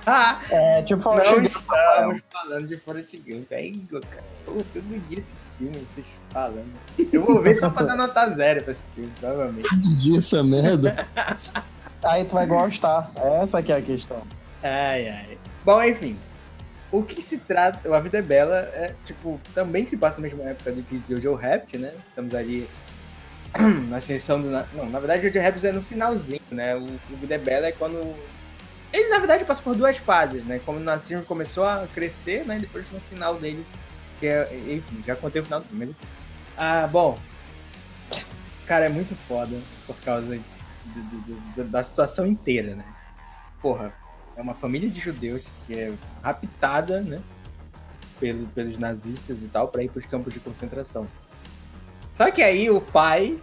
É, tipo, Não Forrest Gump, estamos falando de Forrest Gump. É Igor, cara. Pô, todo dia esse filme, vocês falando. Eu vou ver só pra dar nota zero pra esse filme, provavelmente. Todo dia essa merda. Aí tu vai gostar. Essa que é a questão. Ai, ai. Bom, enfim. O que se trata. A Vida é Bela é, tipo, também se passa na mesma época do que Jojo Rabbit, né? Estamos ali na ascensão do. Não, na verdade, Jojo Rabbit é no finalzinho, né? O, o Vida é Bela é quando. Ele, na verdade, passa por duas fases, né? Como o Nassim começou a crescer, né? E depois no final dele. Que é, enfim, já contei o final do enfim. Ah, bom. Cara, é muito foda por causa da situação inteira, né? Porra, é uma família de judeus que é raptada, né? Pelo, pelos nazistas e tal, para ir para os campos de concentração. Só que aí o pai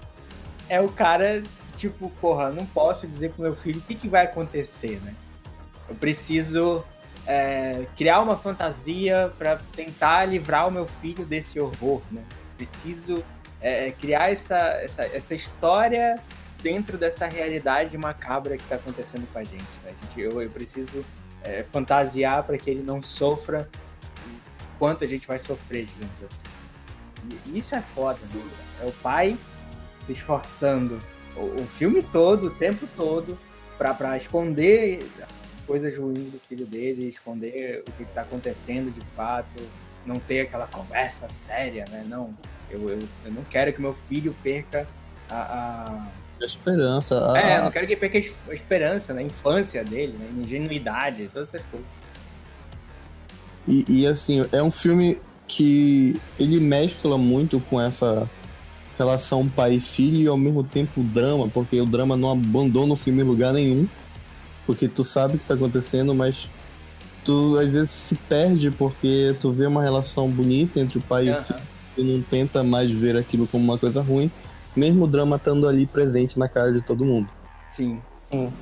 é o cara que, tipo, porra, não posso dizer pro meu filho o que, que vai acontecer, né? Eu preciso é, criar uma fantasia para tentar livrar o meu filho desse horror, né? Preciso é, criar essa, essa, essa história dentro dessa realidade macabra que está acontecendo com a gente. Né? A gente eu, eu preciso é, fantasiar para que ele não sofra quanto a gente vai sofrer, digamos assim. Isso é foda, né? É o pai se esforçando o, o filme todo, o tempo todo, para esconder coisas ruins do filho dele, esconder o que está acontecendo de fato, não ter aquela conversa séria, né? Não, eu, eu, eu não quero que meu filho perca a, a A esperança. A, é, eu não quero que perca a esperança, né? A infância dele, né? A ingenuidade, todas essas coisas. E, e, assim, é um filme que ele mescla muito com essa relação pai e filho e ao mesmo tempo drama, porque o drama não abandona o filme em lugar nenhum, porque tu sabe o que tá acontecendo, mas tu às vezes se perde porque tu vê uma relação bonita entre o pai e o filho e não tenta mais ver aquilo como uma coisa ruim, mesmo o drama estando ali presente na cara de todo mundo. Sim. Sim.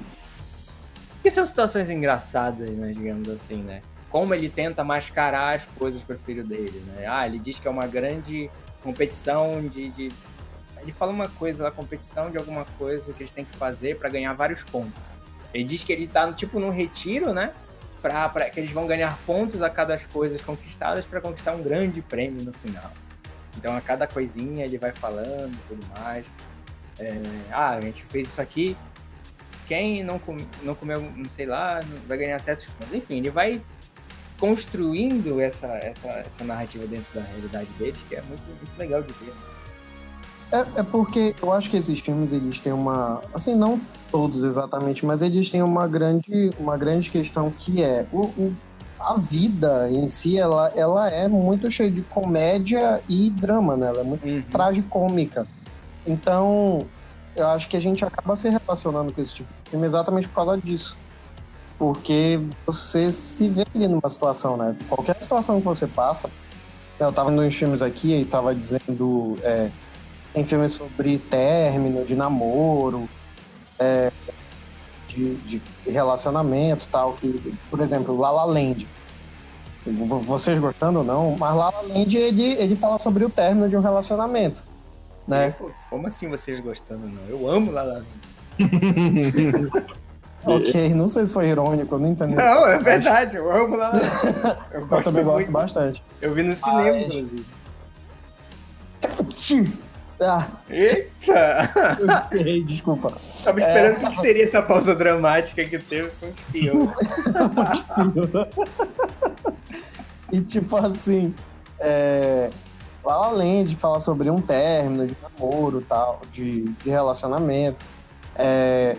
Que são situações engraçadas, né? Digamos assim, né? Como ele tenta mascarar as coisas pro filho dele, né? Ah, ele diz que é uma grande competição de. de... Ele fala uma coisa lá, competição de alguma coisa que eles têm que fazer para ganhar vários pontos. Ele diz que ele tá tipo num retiro, né? Pra, pra, que eles vão ganhar pontos a cada coisas conquistadas para conquistar um grande prêmio no final. Então a cada coisinha ele vai falando tudo mais. É, ah, a gente fez isso aqui. Quem não, com- não comeu, não sei lá, vai ganhar certos pontos. Enfim, ele vai construindo essa, essa, essa narrativa dentro da realidade deles, que é muito, muito legal de ver. É, é porque eu acho que esses filmes eles têm uma, assim, não todos exatamente, mas eles têm uma grande, uma grande questão que é o, o- a vida em si, ela, ela é muito cheia de comédia e drama, né? Ela é muito Uhum. tragicômica. Então, eu acho que a gente acaba se relacionando com esse tipo de filme exatamente por causa disso. Porque você se vê ali numa situação, né? Qualquer situação que você passa. Eu tava vendo uns filmes aqui e tava dizendo. é, tem filmes sobre término, de namoro, é, de, de relacionamento tal. Que, por exemplo, La La Land. Vocês gostando ou não, mas La La Land ele, ele fala sobre o término de um relacionamento. né? Sim, pô, Como assim vocês gostando, não? Eu amo lá lá. Ok, não sei se foi irônico, eu não entendi. Não, é verdade, eu amo lá. Eu Eu gosto também gosto muito. bastante. Eu vi no cinema, Mas- inclusive. Tchim! Ah, Eita! eu errei, desculpa. Tava esperando o que que seria essa pausa dramática que teve com o. E tipo assim, é, lá além de falar sobre um término de namoro tal, de, de relacionamento. é,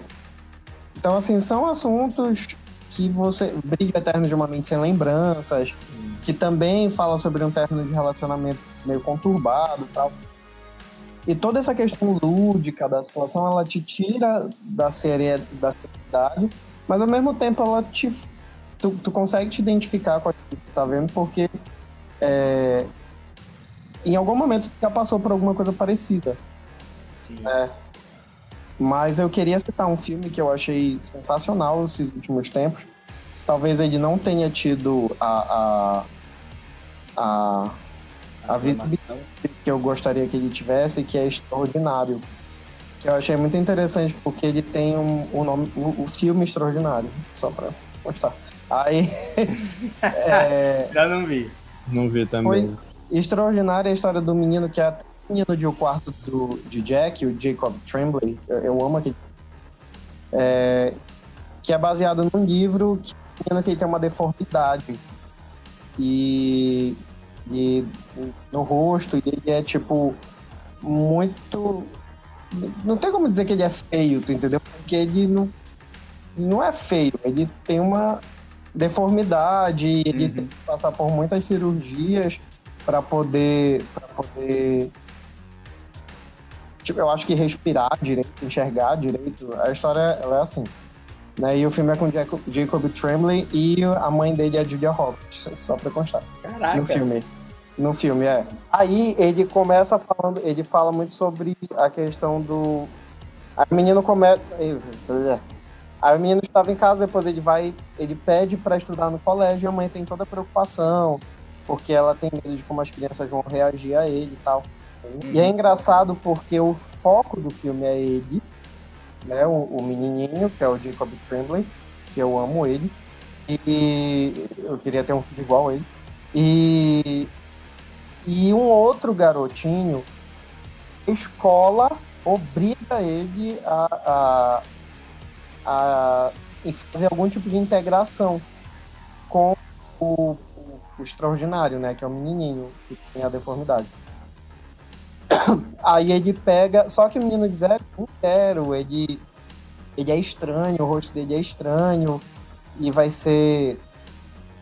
então, assim, são assuntos que você. Brilho eterno de uma mente sem lembranças, que também fala sobre um término de relacionamento meio conturbado tal. E toda essa questão lúdica da situação, ela te tira da, serie, da seriedade, mas ao mesmo tempo ela te tu, tu consegue te identificar com aquilo que tu tá vendo, porque é, em algum momento tu já passou por alguma coisa parecida. Sim. Mas eu queria citar um filme que eu achei sensacional esses últimos tempos. Talvez ele não tenha tido a, a, a, a visibilidade que eu gostaria que ele tivesse, que é Extraordinário. Que eu achei muito interessante, porque ele tem um, um nome, o, o filme Extraordinário, só pra mostrar. Aí. é, Já não vi. Não vi também. extraordinária a história do menino que é menino de O Quarto do, de Jack, o Jacob Tremblay. Eu, eu amo aquele. É, que é baseado num livro que que ele tem uma deformidade. E, e no rosto, e ele é tipo muito. Não tem como dizer que ele é feio, tu entendeu? Porque ele não, não é feio, ele tem uma deformidade, ele Uhum. tem que passar por muitas cirurgias para poder, pra poder. Tipo, eu acho que respirar direito, enxergar direito. A história ela é assim. Né? E o filme é com Jacob, Jacob Tremblay e a mãe dele é a Julia Roberts, só pra constar. Caraca. No filme. No filme, é. Aí ele começa falando, ele fala muito sobre a questão do. Aí o menino começa. Aí o menino estava em casa, depois ele vai, ele pede para estudar no colégio e a mãe tem toda a preocupação, porque ela tem medo de como as crianças vão reagir a ele e tal. E é engraçado porque o foco do filme é ele, né? O, o menininho, que é o Jacob Tremblay, que eu amo ele. E eu queria ter um filho igual a ele. E, e um outro garotinho, a escola obriga ele a, a, a fazer algum tipo de integração com o, o, o extraordinário, né? Que é o menininho que tem a deformidade. Aí ele pega. Só que o menino diz: é, não quero, ele, ele é estranho, o rosto dele é estranho, e vai ser.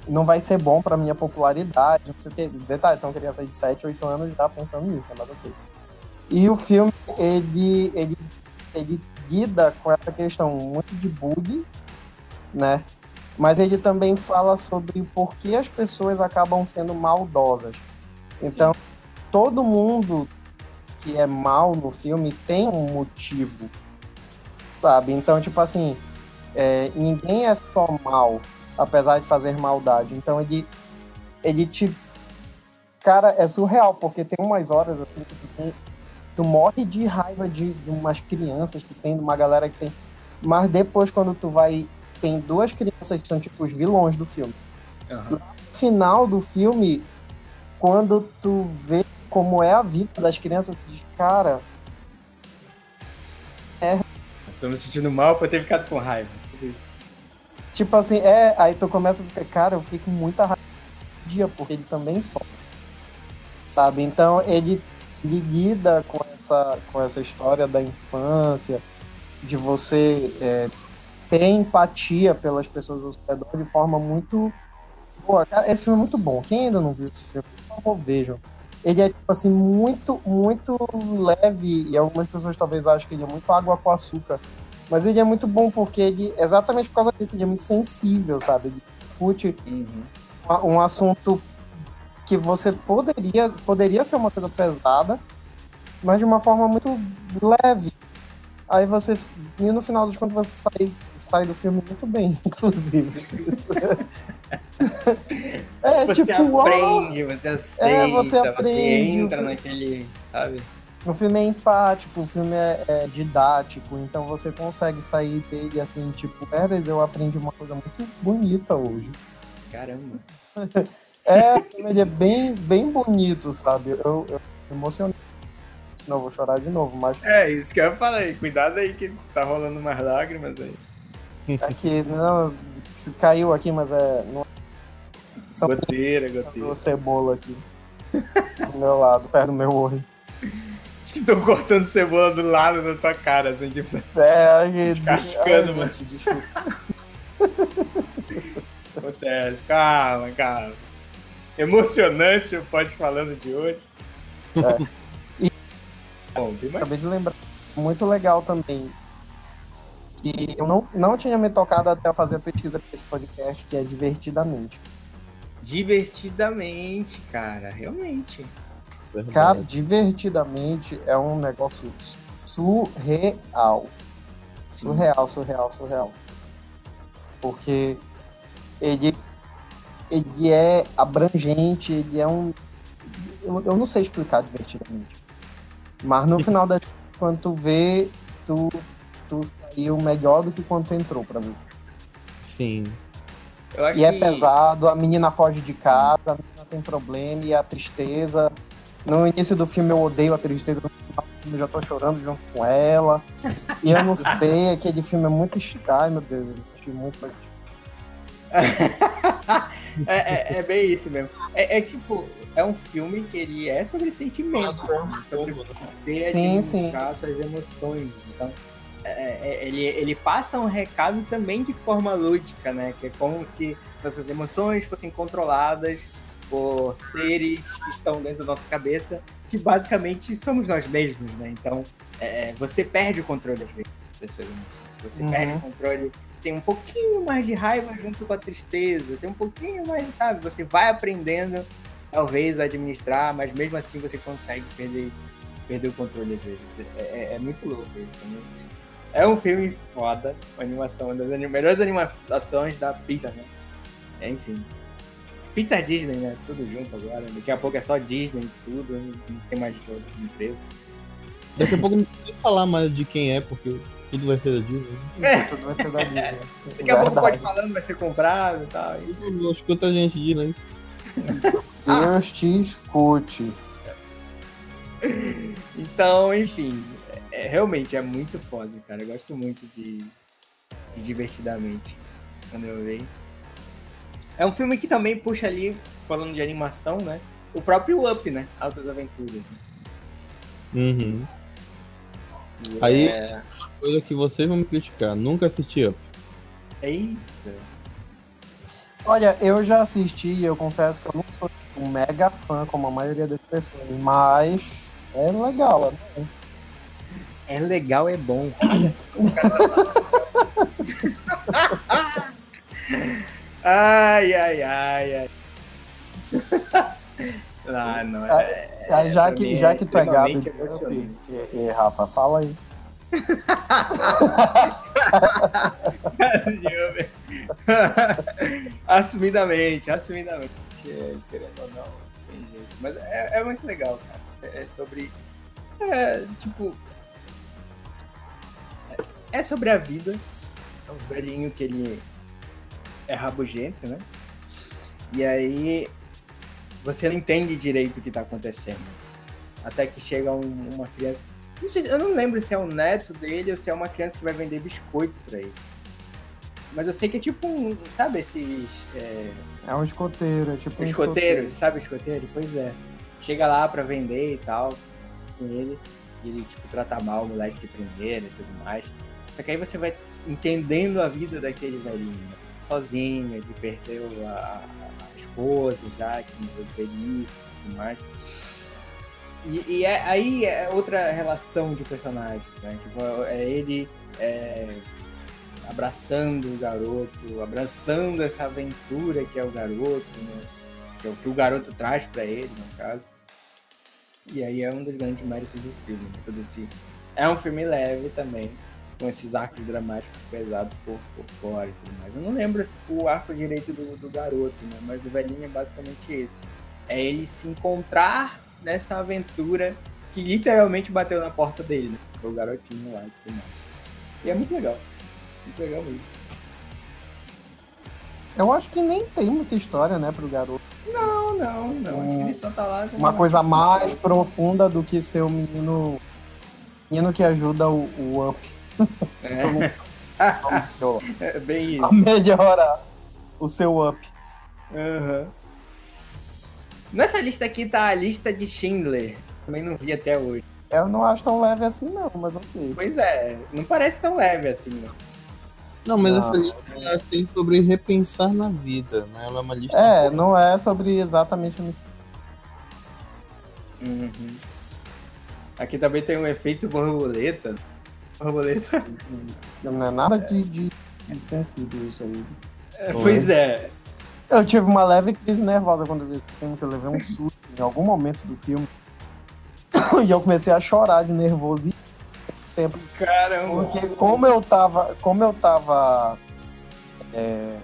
Não vai ser bom pra minha popularidade, não sei o que. Detalhe, são crianças de 7, 8 anos já pensando nisso, né? Mas ok. E o filme, ele, ele, ele lida com essa questão muito de bullying, né? Mas ele também fala sobre por que as pessoas acabam sendo maldosas. Então, todo mundo que é mal no filme tem um motivo, sabe? Então, tipo assim, é, ninguém é só mal, apesar de fazer maldade. Então, ele, ele te. Cara, é surreal, porque tem umas horas assim que tu, tem, tu morre de raiva de, de umas crianças que tem, de uma galera que tem. Mas depois, quando tu vai. Tem duas crianças que são tipo os vilões do filme Aham. final do filme, quando tu vê como é a vida das crianças, diz, cara, Tô me sentindo mal por ter ficado com raiva. tipo assim, é, aí tu começa a ficar, cara, eu fiquei com muita raiva dia, porque ele também sofre. Sabe? Então ele, ele lida com essa, com essa história da infância, de você é, ter empatia pelas pessoas ao seu redor de forma muito boa. Cara, esse filme é muito bom. Quem ainda não viu esse filme, por favor, vejam. Ele é, tipo assim, muito, muito leve, e algumas pessoas talvez achem que ele é muito água com açúcar. Mas ele é muito bom porque ele, exatamente por causa disso, ele é muito sensível, sabe? Ele discute Uhum. uma- um assunto que você poderia, poderia ser uma coisa pesada, mas de uma forma muito leve. Aí você, e no final das contas, você sai, sai do filme muito bem, inclusive. é, Você tipo, aprende, você aceita, É, você aprende, entra o- naquele, sabe? O filme é empático, o filme é, é didático, então você consegue sair dele assim, tipo, Pérez, eu aprendi uma coisa muito bonita hoje. Caramba. É, o filme ele é bem, bem bonito, sabe? Eu, eu me emocionei. Eu vou chorar de novo, mas É, isso que eu falei. Cuidado aí que tá rolando umas lágrimas aí. aqui, não, se caiu aqui, mas é. Não, são Goteira, goteira. cebola aqui. Do meu lado, perto do meu olho. Acho que estão cortando cebola do lado da tua cara, assim, tipo, É, aqui. Descascando, ai, mano. gente, desculpa. acontece. Calma, calma. Emocionante o pode falando de hoje. É. Bom. Acabei de lembrar. Muito legal também. E eu não, não tinha me tocado até fazer a pesquisa para esse podcast, que é Divertidamente. Divertidamente, cara, realmente. Verdade. Cara, Divertidamente é um negócio surreal. Surreal, surreal, surreal. Porque ele, ele é abrangente, ele é um. Eu, eu não sei explicar divertidamente. Mas no final das contas, quando tu vê, tu, tu saiu melhor do que quando tu entrou pra mim. Sim. Eu acho E é que- pesado, a menina foge de casa, a menina tem problema e a tristeza. No início do filme eu odeio a tristeza, no final do filme eu já tô chorando junto com ela. E eu não sei, aquele filme é muito estranho, meu Deus. Eu achei muito. É, é- é bem isso mesmo. É, é tipo, é um filme que ele é sobre sentimento, né? sobre você Sim, administrar suas emoções. Então, é- é- ele, ele passa um recado também de forma lúdica, né? Que é como se nossas emoções fossem controladas por seres que estão dentro da nossa cabeça, que basicamente somos nós mesmos, né? Então, é, você perde o controle às vezes das suas emoções. Você Uhum. perde o controle tem um pouquinho mais de raiva junto com a tristeza, tem um pouquinho mais, sabe? Você vai aprendendo, talvez, a administrar, mas mesmo assim você consegue perder, perder o controle às vezes. É, é- é muito louco isso. Né? É um filme foda, uma animação, uma das anim- melhores animações da Pixar, né? É, enfim. Pixar Disney, né? Tudo junto agora. Daqui a pouco é só Disney, tudo, não tem mais outra empresa. Daqui a pouco não precisa falar mais de quem é, porque tudo vai ser da Disney. Tudo vai ser da Disney. Daqui a pouco pode falando, vai ser comprado e tal. e- Por favor, escuta a gente, Disney. Deus te escute. Então, enfim, é, realmente é muito foda, cara. Eu gosto muito de, de Divertidamente quando eu vejo. É um filme que também puxa ali, falando de animação, né? O próprio Up, né? Altas Aventuras. né? Uhum. Que Aí- É... Coisa que vocês vão me criticar. Nunca assisti Up. Eita. Olha, eu já assisti e eu confesso que eu não sou um mega fã, como a maioria das pessoas, mas é legal. né? É legal, é bom. Ai, ai, ai, ai. Ah, não. É, Aí já pra que, já é que tu é emocionante. e, e, Rafa, fala aí. assumidamente, assumidamente. É, Querendo ou não, tem jeito. Mas é, é muito legal, cara. É sobre. É, tipo. É sobre a vida. É um velhinho que ele é rabugento, né? E aí. Você não entende direito o que tá acontecendo. Até que chega um- uma criança. Não sei, eu não lembro se é um neto dele ou se é uma criança que vai vender biscoito pra ele. Mas eu sei que é tipo um. Sabe esses. é, É um escoteiro, é tipo um escoteiros? Sabe escoteiro? Pois é. Chega lá pra vender e tal com ele. E ele, tipo, trata mal o moleque de primeira e tudo mais. Só que aí você vai entendendo a vida daquele velhinho. né? Sozinho, ele perdeu a, a esposa já, que morreu velhice e tudo mais. E, e é, aí é outra relação de personagens, né? Tipo, é ele é, abraçando o garoto, abraçando essa aventura que é o garoto, né? Que é o que o garoto traz pra ele, no caso. E aí é um dos grandes méritos do filme, né? Todo esse... É um filme leve também, com esses arcos dramáticos pesados por, por fora e tudo mais. Eu não lembro o arco direito do, do garoto, né? Mas o velhinho é basicamente esse. É ele se encontrar nessa aventura que literalmente bateu na porta dele, né? O garotinho lá e tudo mais. E é muito legal. Mesmo. Eu acho que nem tem muita história, né, pro garoto. Não, não, não. Acho que ele só tá lá. Uma coisa mais profunda do que ser o menino. Menino que ajuda o, o Up É, é bem isso. a melhorar o seu Up. Aham. Nessa lista aqui tá a lista de Schindler. Também não vi até hoje. Eu não acho tão leve assim, não, mas ok. Pois é, não parece tão leve assim, não. Não, mas Não. essa lista ela tem sobre repensar na vida, né? Ela é uma lista. É, não é sobre exatamente Uhum. Aqui também tem um efeito borboleta. Borboleta. Não é nada de, de, de sensível isso aí. É, pois é. Eu tive uma leve crise nervosa quando eu vi esse filme, que eu levei um susto em algum momento do filme. E eu comecei a chorar de nervoso e tempo. Caramba. Porque como eu tava. Como eu tava. é,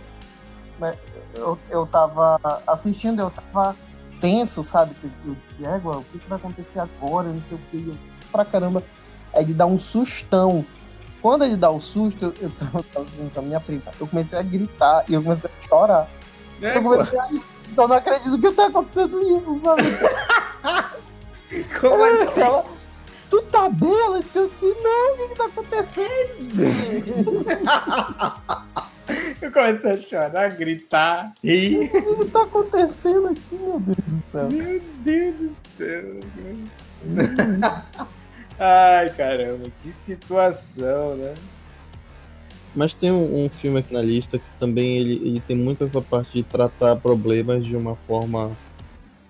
né, eu, eu tava assistindo, eu tava tenso, sabe? Eu disse, égua, o que, que vai acontecer agora? Não sei o que. Eu, pra caramba. Aí ele dá um sustão. Quando ele dá o susto, eu, eu tava, tava assistindo com a minha prima. Eu comecei a gritar e eu comecei a chorar. É, eu comecei a. Eu não acredito que tá acontecendo isso, sabe? Como assim? Ela, tu tá bem? Ela disse, eu disse, não, o que que tá acontecendo? Eu comecei a chorar, gritar, rir. O que tá acontecendo aqui, meu Deus do céu? Meu Deus do céu. Ai, caramba, que situação, né? Mas tem um, um filme aqui na lista que também ele, ele tem muito essa parte de tratar problemas de uma forma.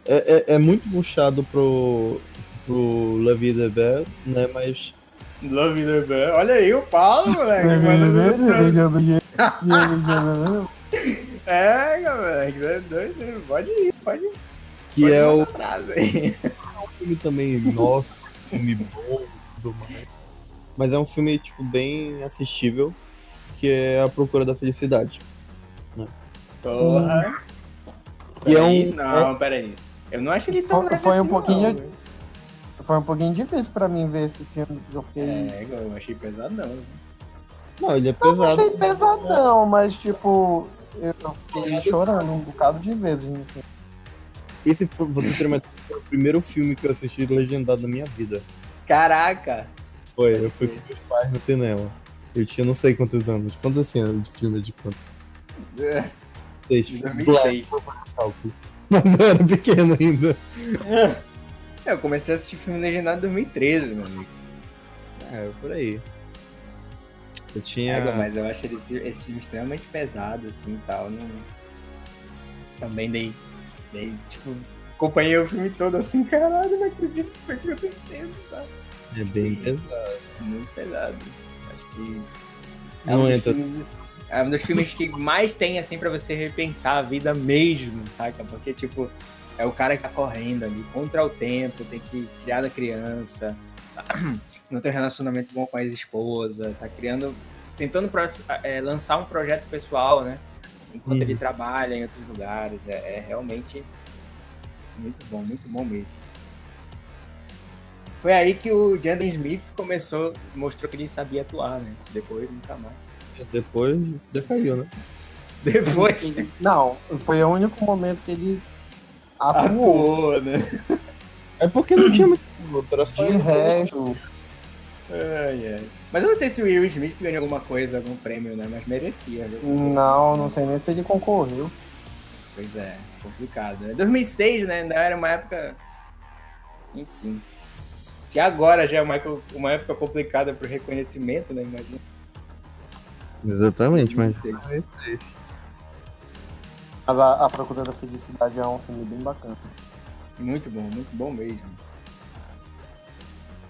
É, é, é muito puxado pro, pro La Vie de Belle, né? Mas Love the Bear. Olha aí o Paulo, moleque. É, moleque, é doido, né? Pode ir, pode ir. que Pode é o abraço aí. filme também, nossa, filme bom tudo mais. Mas é um filme, tipo, bem assistível, que é A Procura da Felicidade. Porra. E é um- Não, peraí. Eu não acho ele tão Foi- foi um assim, pouquinho- não. Foi um pouquinho difícil pra mim ver esse filme, porque eu fiquei. É, eu achei pesadão. Não, ele é Eu não pesado. achei pesadão, mas tipo, eu fiquei chorando um bocado de vezes. no filme. Esse, foi- você ter uma foi o primeiro filme que eu assisti legendado na minha vida. Caraca. Foi, eu fui com meus pais no cinema. Eu tinha não sei quantos anos. Quantas cenas de filme é de quanto? É, Seis. em Black, 2006. cálculo. Mas eu era pequeno ainda. É, eu comecei a assistir filme legendado em 2013, meu amigo. É, por aí. Eu tinha. É, mas eu acho esse, esse filme extremamente pesado, assim, e tal. Não... Também dei, dei, tipo, acompanhei o filme todo assim, caralho, não acredito que isso aqui acontecendo, tá? É bem pesado. Muito pesado. Acho que é Não um entra. filmes- é um dos filmes que mais tem, assim, pra você repensar a vida mesmo, saca? Porque, tipo, é o cara que tá correndo ali contra o tempo, tem que criar da criança, não tem um relacionamento bom com a ex-esposa, tá criando, tentando é, lançar um projeto pessoal, né? Enquanto Uhum. ele trabalha em outros lugares. É, é realmente muito bom, muito bom mesmo. Foi aí que o Jaden Smith começou, mostrou que ele sabia atuar, né? Depois nunca mais. Depois decaiu, né? Depois Não, foi o único momento que ele atuou. atuou, né? É porque não tinha muito outro, era só De isso. resto, Ai, ai. Mas eu não sei se o Will Smith ganhou alguma coisa, algum prêmio, né? Mas merecia. viu? não, não sei nem se ele concorreu. Pois é, complicado. Né? 2006, né? Ainda era uma época. Enfim. Se agora já é uma, uma época complicada pro reconhecimento, né? Imagina. Exatamente, mas. 2006. Mas a, a Procura da Felicidade é um filme bem bacana. Muito bom, muito bom mesmo.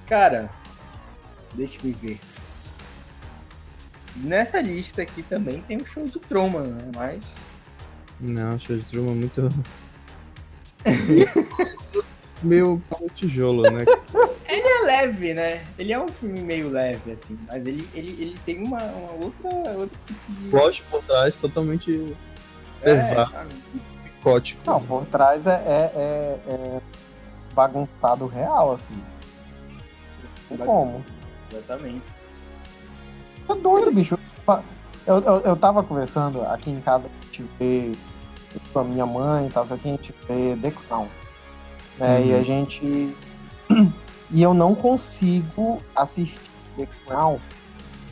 Cara, deixa eu ver. Nessa lista aqui também tem o show de Truman, né? Mas. Não, show de Truman é muito. Meio como tijolo, né? Ele é leve, né? Ele é um filme meio leve, assim, mas ele, ele, ele tem uma, uma outra. outra Plot por trás totalmente É, pesado, sabe? psicótico. Não, por trás é, é, é- é bagunçado real, assim. Não tem como. Exatamente. Tá doido, bicho. Eu, eu, eu tava conversando aqui em casa, a gente vê com a minha mãe e tal, só que a gente vê The Crown. Né? E Uhum. a gente. E eu não consigo assistir The Crown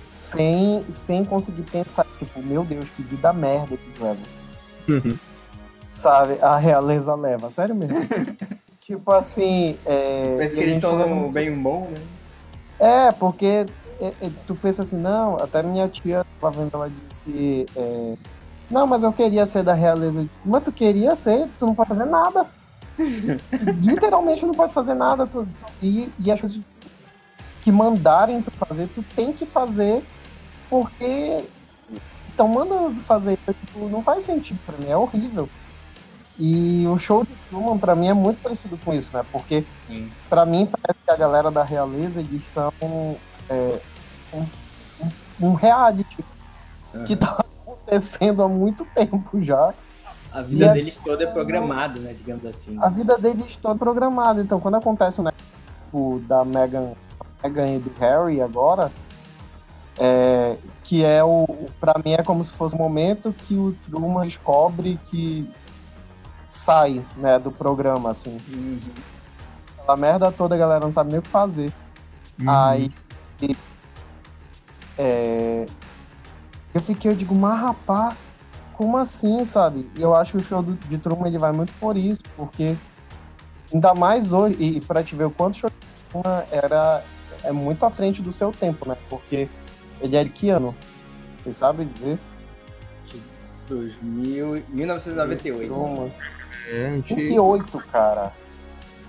sem, sem conseguir pensar, tipo, meu Deus, que vida merda que leva. Uhum. Sabe? A realeza leva. Sério mesmo. tipo assim. É, Parece que eles estão num bem bom, né? é, porque é, é, tu pensa assim, não, até minha tia tava vendo, ela disse, é, não, mas eu queria ser da realeza. Disse, Mas tu queria ser, tu não pode fazer nada. Literalmente não pode fazer nada. tu- tu- e, e as coisas que mandarem tu fazer, tu tem que fazer, porque estão mandando tu fazer. Tipo, não faz sentido pra mim, é horrível. E o show de Truman, pra mim, é muito parecido com isso, né? Porque Sim. Pra mim, parece que a galera da realeza, eles são é, um, um, reality que tá acontecendo há muito tempo já. A vida E a- deles toda é programada, né? Digamos assim. A vida deles toda é programada. Então, quando acontece o né, tipo, da Megan, Megan e do Harry agora, É, que é o. Pra mim é como se fosse o momento que o Truman descobre que sai né, do programa, assim. Uhum. Aquela merda toda, a galera não sabe nem o que fazer. Uhum. Aí. é, eu fiquei, eu digo, mas rapaz, como assim, sabe? E eu acho que o show do- de Truman ele vai muito por isso, porque ainda mais hoje, e, e pra te ver o quanto o show de Truman era é muito à frente do seu tempo, né? Porque ele é de que ano? Vocês sabem dizer? 2000, 1998. Truman. É, antigo. 98, cara.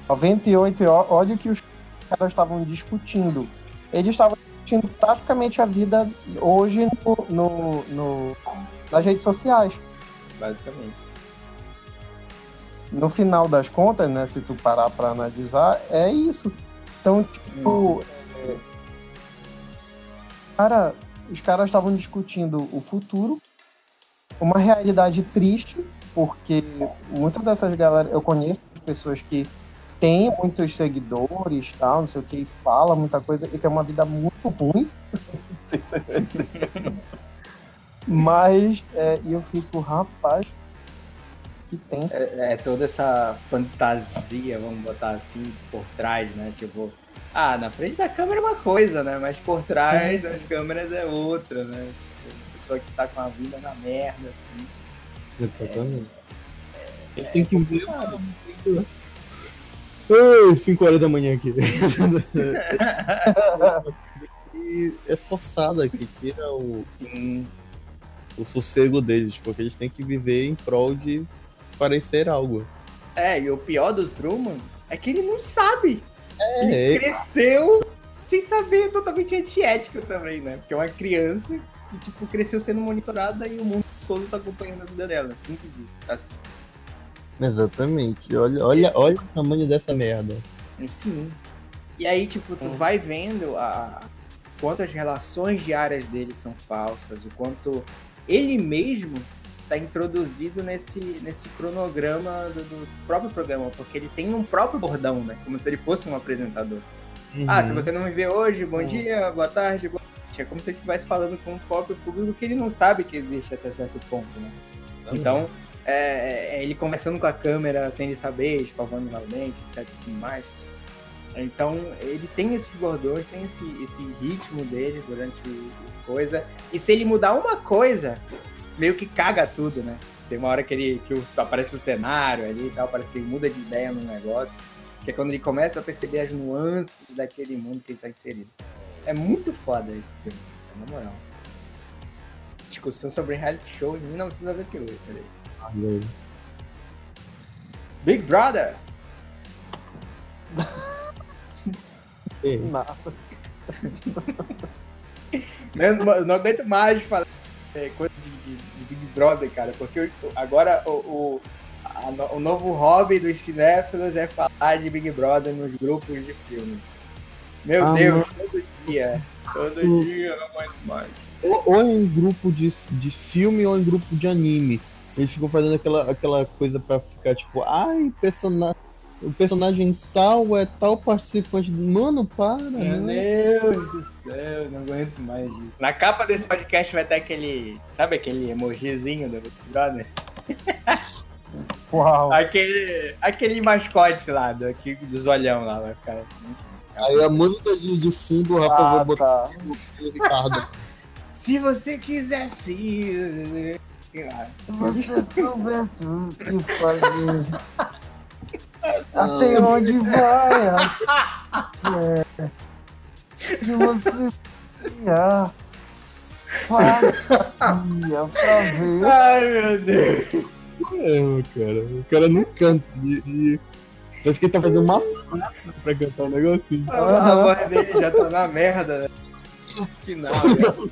98, e ó- olha o que os caras estavam discutindo. Eles estavam discutindo praticamente a vida hoje no, no- no- nas redes sociais. Basicamente. No final das contas, né, se tu parar pra analisar, é isso. Então, tipo, é, cara, os caras estavam discutindo o futuro, uma realidade triste, porque muitas dessas galera, eu conheço pessoas que têm muitos seguidores, tal, não sei o que, fala muita coisa e tem uma vida muito ruim. Mas é, eu fico, rapaz, que tenso. É, é toda essa fantasia, vamos botar assim, por trás, né? Tipo, ah, na frente da câmera é uma coisa, né? Mas por trás sim. das câmeras é outra, né? A pessoa que tá com a vida na merda, assim. Exatamente. Ele tem que ver. Sabe? Ei, 5 horas da manhã aqui. e é forçada que tira o, Sim. o sossego deles, porque eles têm que viver em prol de parecer algo. É, e o pior do Truman é que ele não sabe. Ele É, cresceu sem saber, totalmente antiético também, né? Porque é uma criança que, tipo, cresceu sendo monitorada e o mundo todo tá acompanhando a vida dela. Simples isso. Assim. exatamente. Olha, olha, olha o tamanho dessa merda. Sim. E aí, tipo, tu É. vai vendo a quanto as relações diárias dele são falsas, o quanto ele mesmo tá introduzido nesse, nesse cronograma do, do próprio programa, porque ele tem um próprio bordão, né? Como se ele fosse um apresentador. Ah, se Uhum. você não me vê hoje, bom Sim. dia, boa tarde, boa noite. É como se ele estivesse falando com o próprio público que ele não sabe que existe até certo ponto, né? Então, é, é ele conversando com a câmera sem ele saber, escovando novamente, etc e tudo mais. Então, ele tem esses bordões, tem esse, esse ritmo dele durante o coisa. E se ele mudar uma coisa, meio que caga tudo, né? Tem uma hora que ele que aparece o cenário ali e tal, parece que ele muda de ideia no negócio. Que é quando ele começa a perceber as nuances daquele mundo que ele tá inserido. É muito foda esse filme, na moral. Discussão sobre reality show em 1998, peraí. Aí. Big Brother! Não, não aguento mais falar é, coisa de, de- de Big Brother, cara, porque agora o, o, a o novo hobby dos cinéfilos é falar de Big Brother nos grupos de filme. Meu Ah, Deus, todo dia. Todo Hum. dia, não aguento mais. Ou, ou em grupo de, de filme ou em grupo de anime. Eles ficam fazendo aquela, aquela coisa pra ficar tipo, ai, persona... o personagem tal é tal participante. Mano, para. Meu não. Deus do céu, não aguento mais isso. Na capa desse podcast vai ter aquele. Sabe aquele emojizinho do Big Brother? Uau. Aquele, aquele mascote lá, do, aqui, dos olhão lá, vai ficar. Aí a música de, de fundo o Rafa vai Ah, botar tá. o Ricardo. Se você quisesse. Se você soubesse o que fazer. Até onde vai? Se você faria pra ver. Ai, meu Deus. É, cara. O cara não canta. E, e... Parece que ele tá fazendo uma frase pra cantar um negocinho. A, a voz dele já tá na merda, né? Final.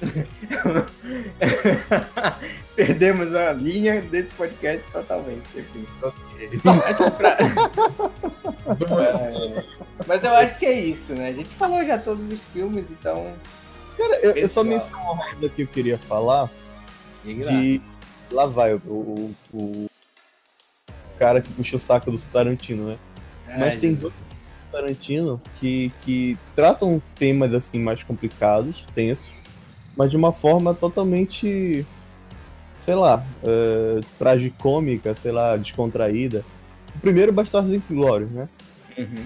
Perdemos a linha desse podcast totalmente. Enfim. Pra- É, Mas eu acho que é isso, né? A gente falou já todos os filmes, então. Cara, eu, eu só menciono uma coisa que eu queria falar. De. Lá vai o, o, o cara que puxa o saco do Tarantino, né? Mas Ai, tem dois Tarantino que, que tratam temas assim mais complicados, tensos, mas de uma forma totalmente, sei lá, é, tragicômica, sei lá, descontraída. O primeiro, Bastardos Inglórios, né? Uhum.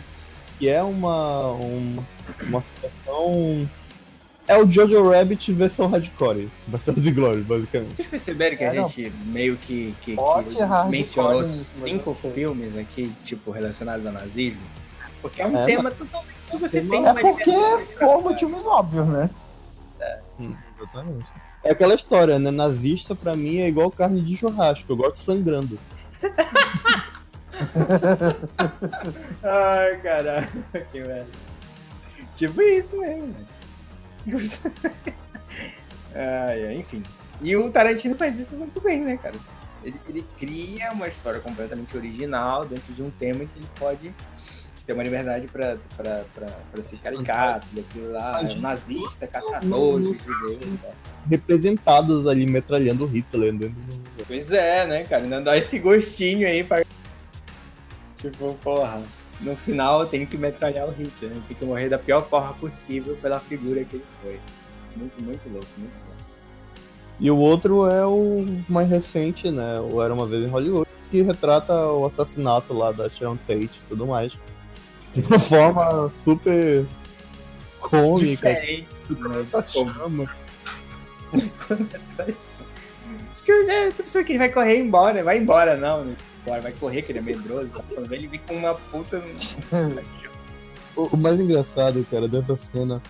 Que é uma, uma, uma situação... É o Jojo Rabbit versão hardcore, Bastardos Inglórios, basicamente. Vocês perceberam que a É, não. gente meio que, que, que mencionou mas cinco filmes aqui, tipo, relacionados ao nazismo? Porque é um É, tema totalmente. Você tem É porque, por motivos óbvios, né? Exatamente. É aquela história, né? Nazista pra mim é igual carne de churrasco, eu gosto sangrando. Ai, caralho, que merda. Tipo isso mesmo, ai, ai, enfim. E o Tarantino faz isso muito bem, né, cara? Ele, ele cria uma história completamente original dentro de um tema que ele pode ter uma liberdade pra, pra, pra, pra ser caricato, daquilo lá, Mas- nazista, caçador de judeus tal. Representados ali metralhando Hitler dentro do... Pois é, né, cara? Ainda dá esse gostinho aí pra. Tipo, porra, no final tem que metralhar o Hitler, né? Tem que morrer da pior forma possível pela figura que ele foi. Muito, muito louco, muito louco. E o outro é o mais recente, né? O Era Uma Vez em Hollywood, que retrata o assassinato lá da Sharon Tate e tudo mais. De uma forma super cômica. Diferente, né? Chama. Que ele vai correr embora, vai embora, não, né? Vai correr, que ele é medroso. ele vem com uma puta. O mais engraçado, cara, dessa cena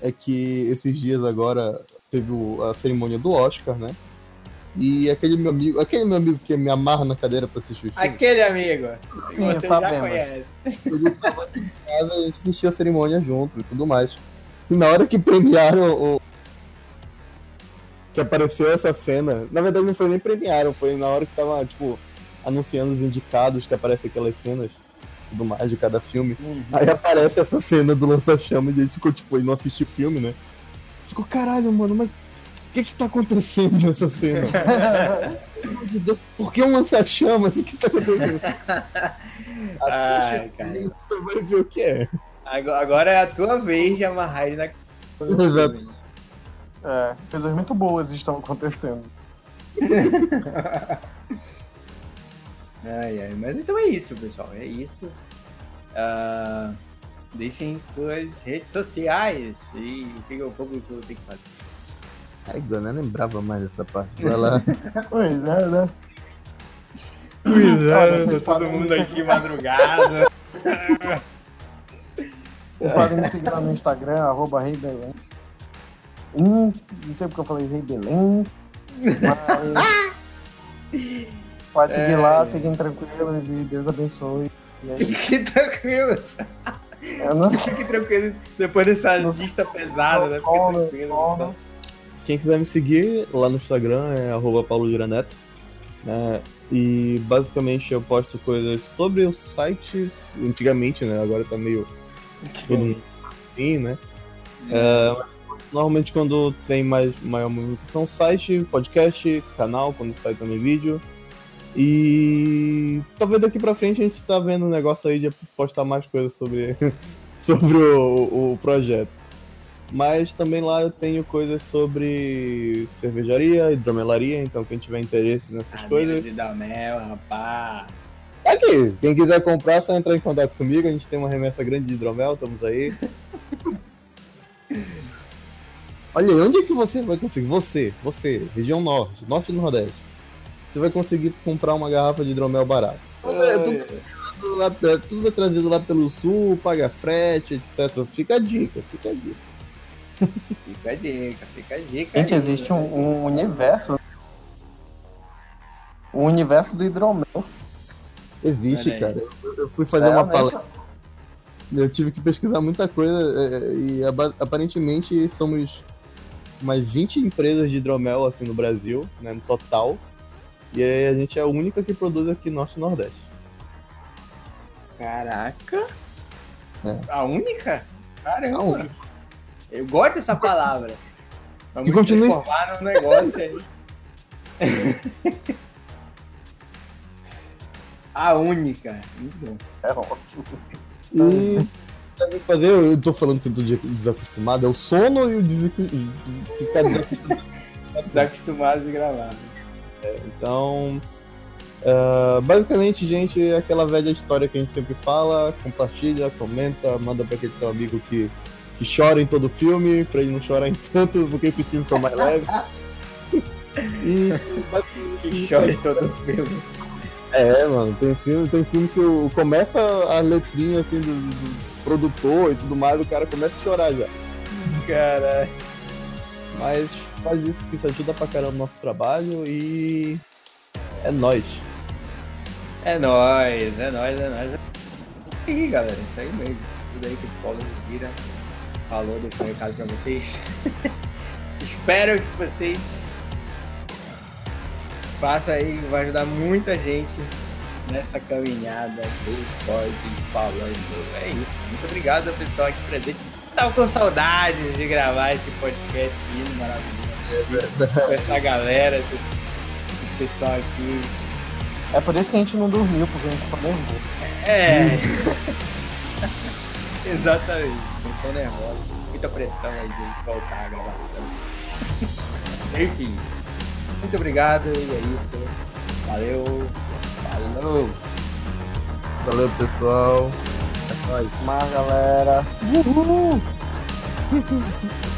é que esses dias agora teve a cerimônia do Oscar, né? E aquele meu amigo, aquele meu amigo que me amarra na cadeira pra assistir o filme, Aquele amigo. Sim, você já sabemos. conhece. ele tava aqui em casa, a gente assistiu a cerimônia junto e tudo mais. E na hora que premiaram o. Que apareceu essa cena, na verdade não foi nem premiaram, foi na hora que tava, tipo, anunciando os indicados que aparecem aquelas cenas e tudo mais de cada filme. Aí aparece essa cena do lança-chamas e ele ficou, tipo, ele não assistiu o filme, né? Ficou, caralho, mano, mas que que tá acontecendo nessa cena? Pelo amor de Deus, por que um lança-chamas? O que tá acontecendo? Ai, cara. Você vai ver o que é. Agora agora é a tua vez de amarrar ele na. Exato. É, coisas muito boas estão acontecendo. Ai, ai. Mas então é isso, pessoal. É isso. Ah, deixem suas redes sociais e o que o público tem que fazer. Ai, eu nem lembrava mais dessa parte. Vai lá. Pois é, né? Pois Olha, vocês tá todo mundo aqui madrugada. Vocês podem me seguir lá no Instagram, arroba Rei Belém. Hum, não sei porque eu falei Rei Belém. Mas. Pode seguir É, lá, é. fiquem tranquilos e Deus abençoe. E aí, Fique tranquilo. eu não sei. Fique tranquilo. Depois dessa lista pesada, né? Fique Sono, tranquilo. sono. Quem quiser me seguir lá no Instagram é arroba né? E basicamente eu posto coisas sobre os sites, antigamente, né? Agora tá meio todo mundo assim, né? É, normalmente quando tem mais maior movimentação, site, podcast, canal, quando sai também vídeo. E talvez daqui pra frente a gente tá vendo um negócio aí de postar mais coisas sobre, sobre o, o projeto. Mas também lá eu tenho coisas sobre cervejaria, hidromelaria, então quem tiver interesse nessas coisas. de mel, rapaz. Aqui, quem quiser comprar, é só entrar em contato comigo. A gente tem uma remessa grande de hidromel, estamos aí. Olha aí, onde é que você vai conseguir? Você, você, região norte, norte e nordeste. Você vai conseguir comprar uma garrafa de hidromel barato. É, tudo, lá- é, tudo é trazido lá pelo sul, paga frete, etc. Fica a dica, fica a dica. Fica a dica, fica a dica. Gente, aí, existe né? um, um universo. O universo do hidromel. Existe, Olha cara. Eu, eu fui fazer uma palestra. Eu tive que pesquisar muita coisa é, e aparentemente somos umas 20 empresas de hidromel aqui no Brasil, né, no total. E aí a gente é a única que produz aqui Norte e Nordeste. Caraca. É. A única? Caramba. A única. Eu gosto dessa palavra. Vamos E continue- transformar num negócio aí. a única. Muito bom. É ótimo. E fazer, eu tô falando eu tô desacostumado, é o sono e o desac... ficar desacostumado. Desacostumado de gravar. É, então, uh, basicamente, gente, é aquela velha história que a gente sempre fala, compartilha, comenta, manda pra aquele teu amigo que, que chora em todo filme, pra ele não chorar em tanto, porque esses filmes são mais leves. e que chora em todo filme. É, mano, tem filme, tem filme que eu, começa a letrinha assim do, do, produtor e tudo mais, o cara começa a chorar já. Caralho. Mas faz isso que isso ajuda pra caramba o nosso trabalho e é nóis. É nóis, é nóis, é nóis. E aí, galera, isso aí mesmo. Tudo aí que o Paulo Vira falou, deixou um recado pra vocês. Espero que vocês faça aí, vai ajudar muita gente nessa caminhada do Pode Falando. É isso. Muito obrigado ao pessoal aqui presente. Estava com saudades de gravar esse podcast lindo, maravilhoso. É com essa galera, esse, esse, pessoal aqui. É por isso que a gente não dormiu, porque a gente ficou nervoso. É. Exatamente. Ficou nervoso. Muita pressão aí de voltar a gravação. Enfim. Muito obrigado e é isso. Valeu. Falou. Valeu, pessoal. É nóis. Mas, galera. Uhul.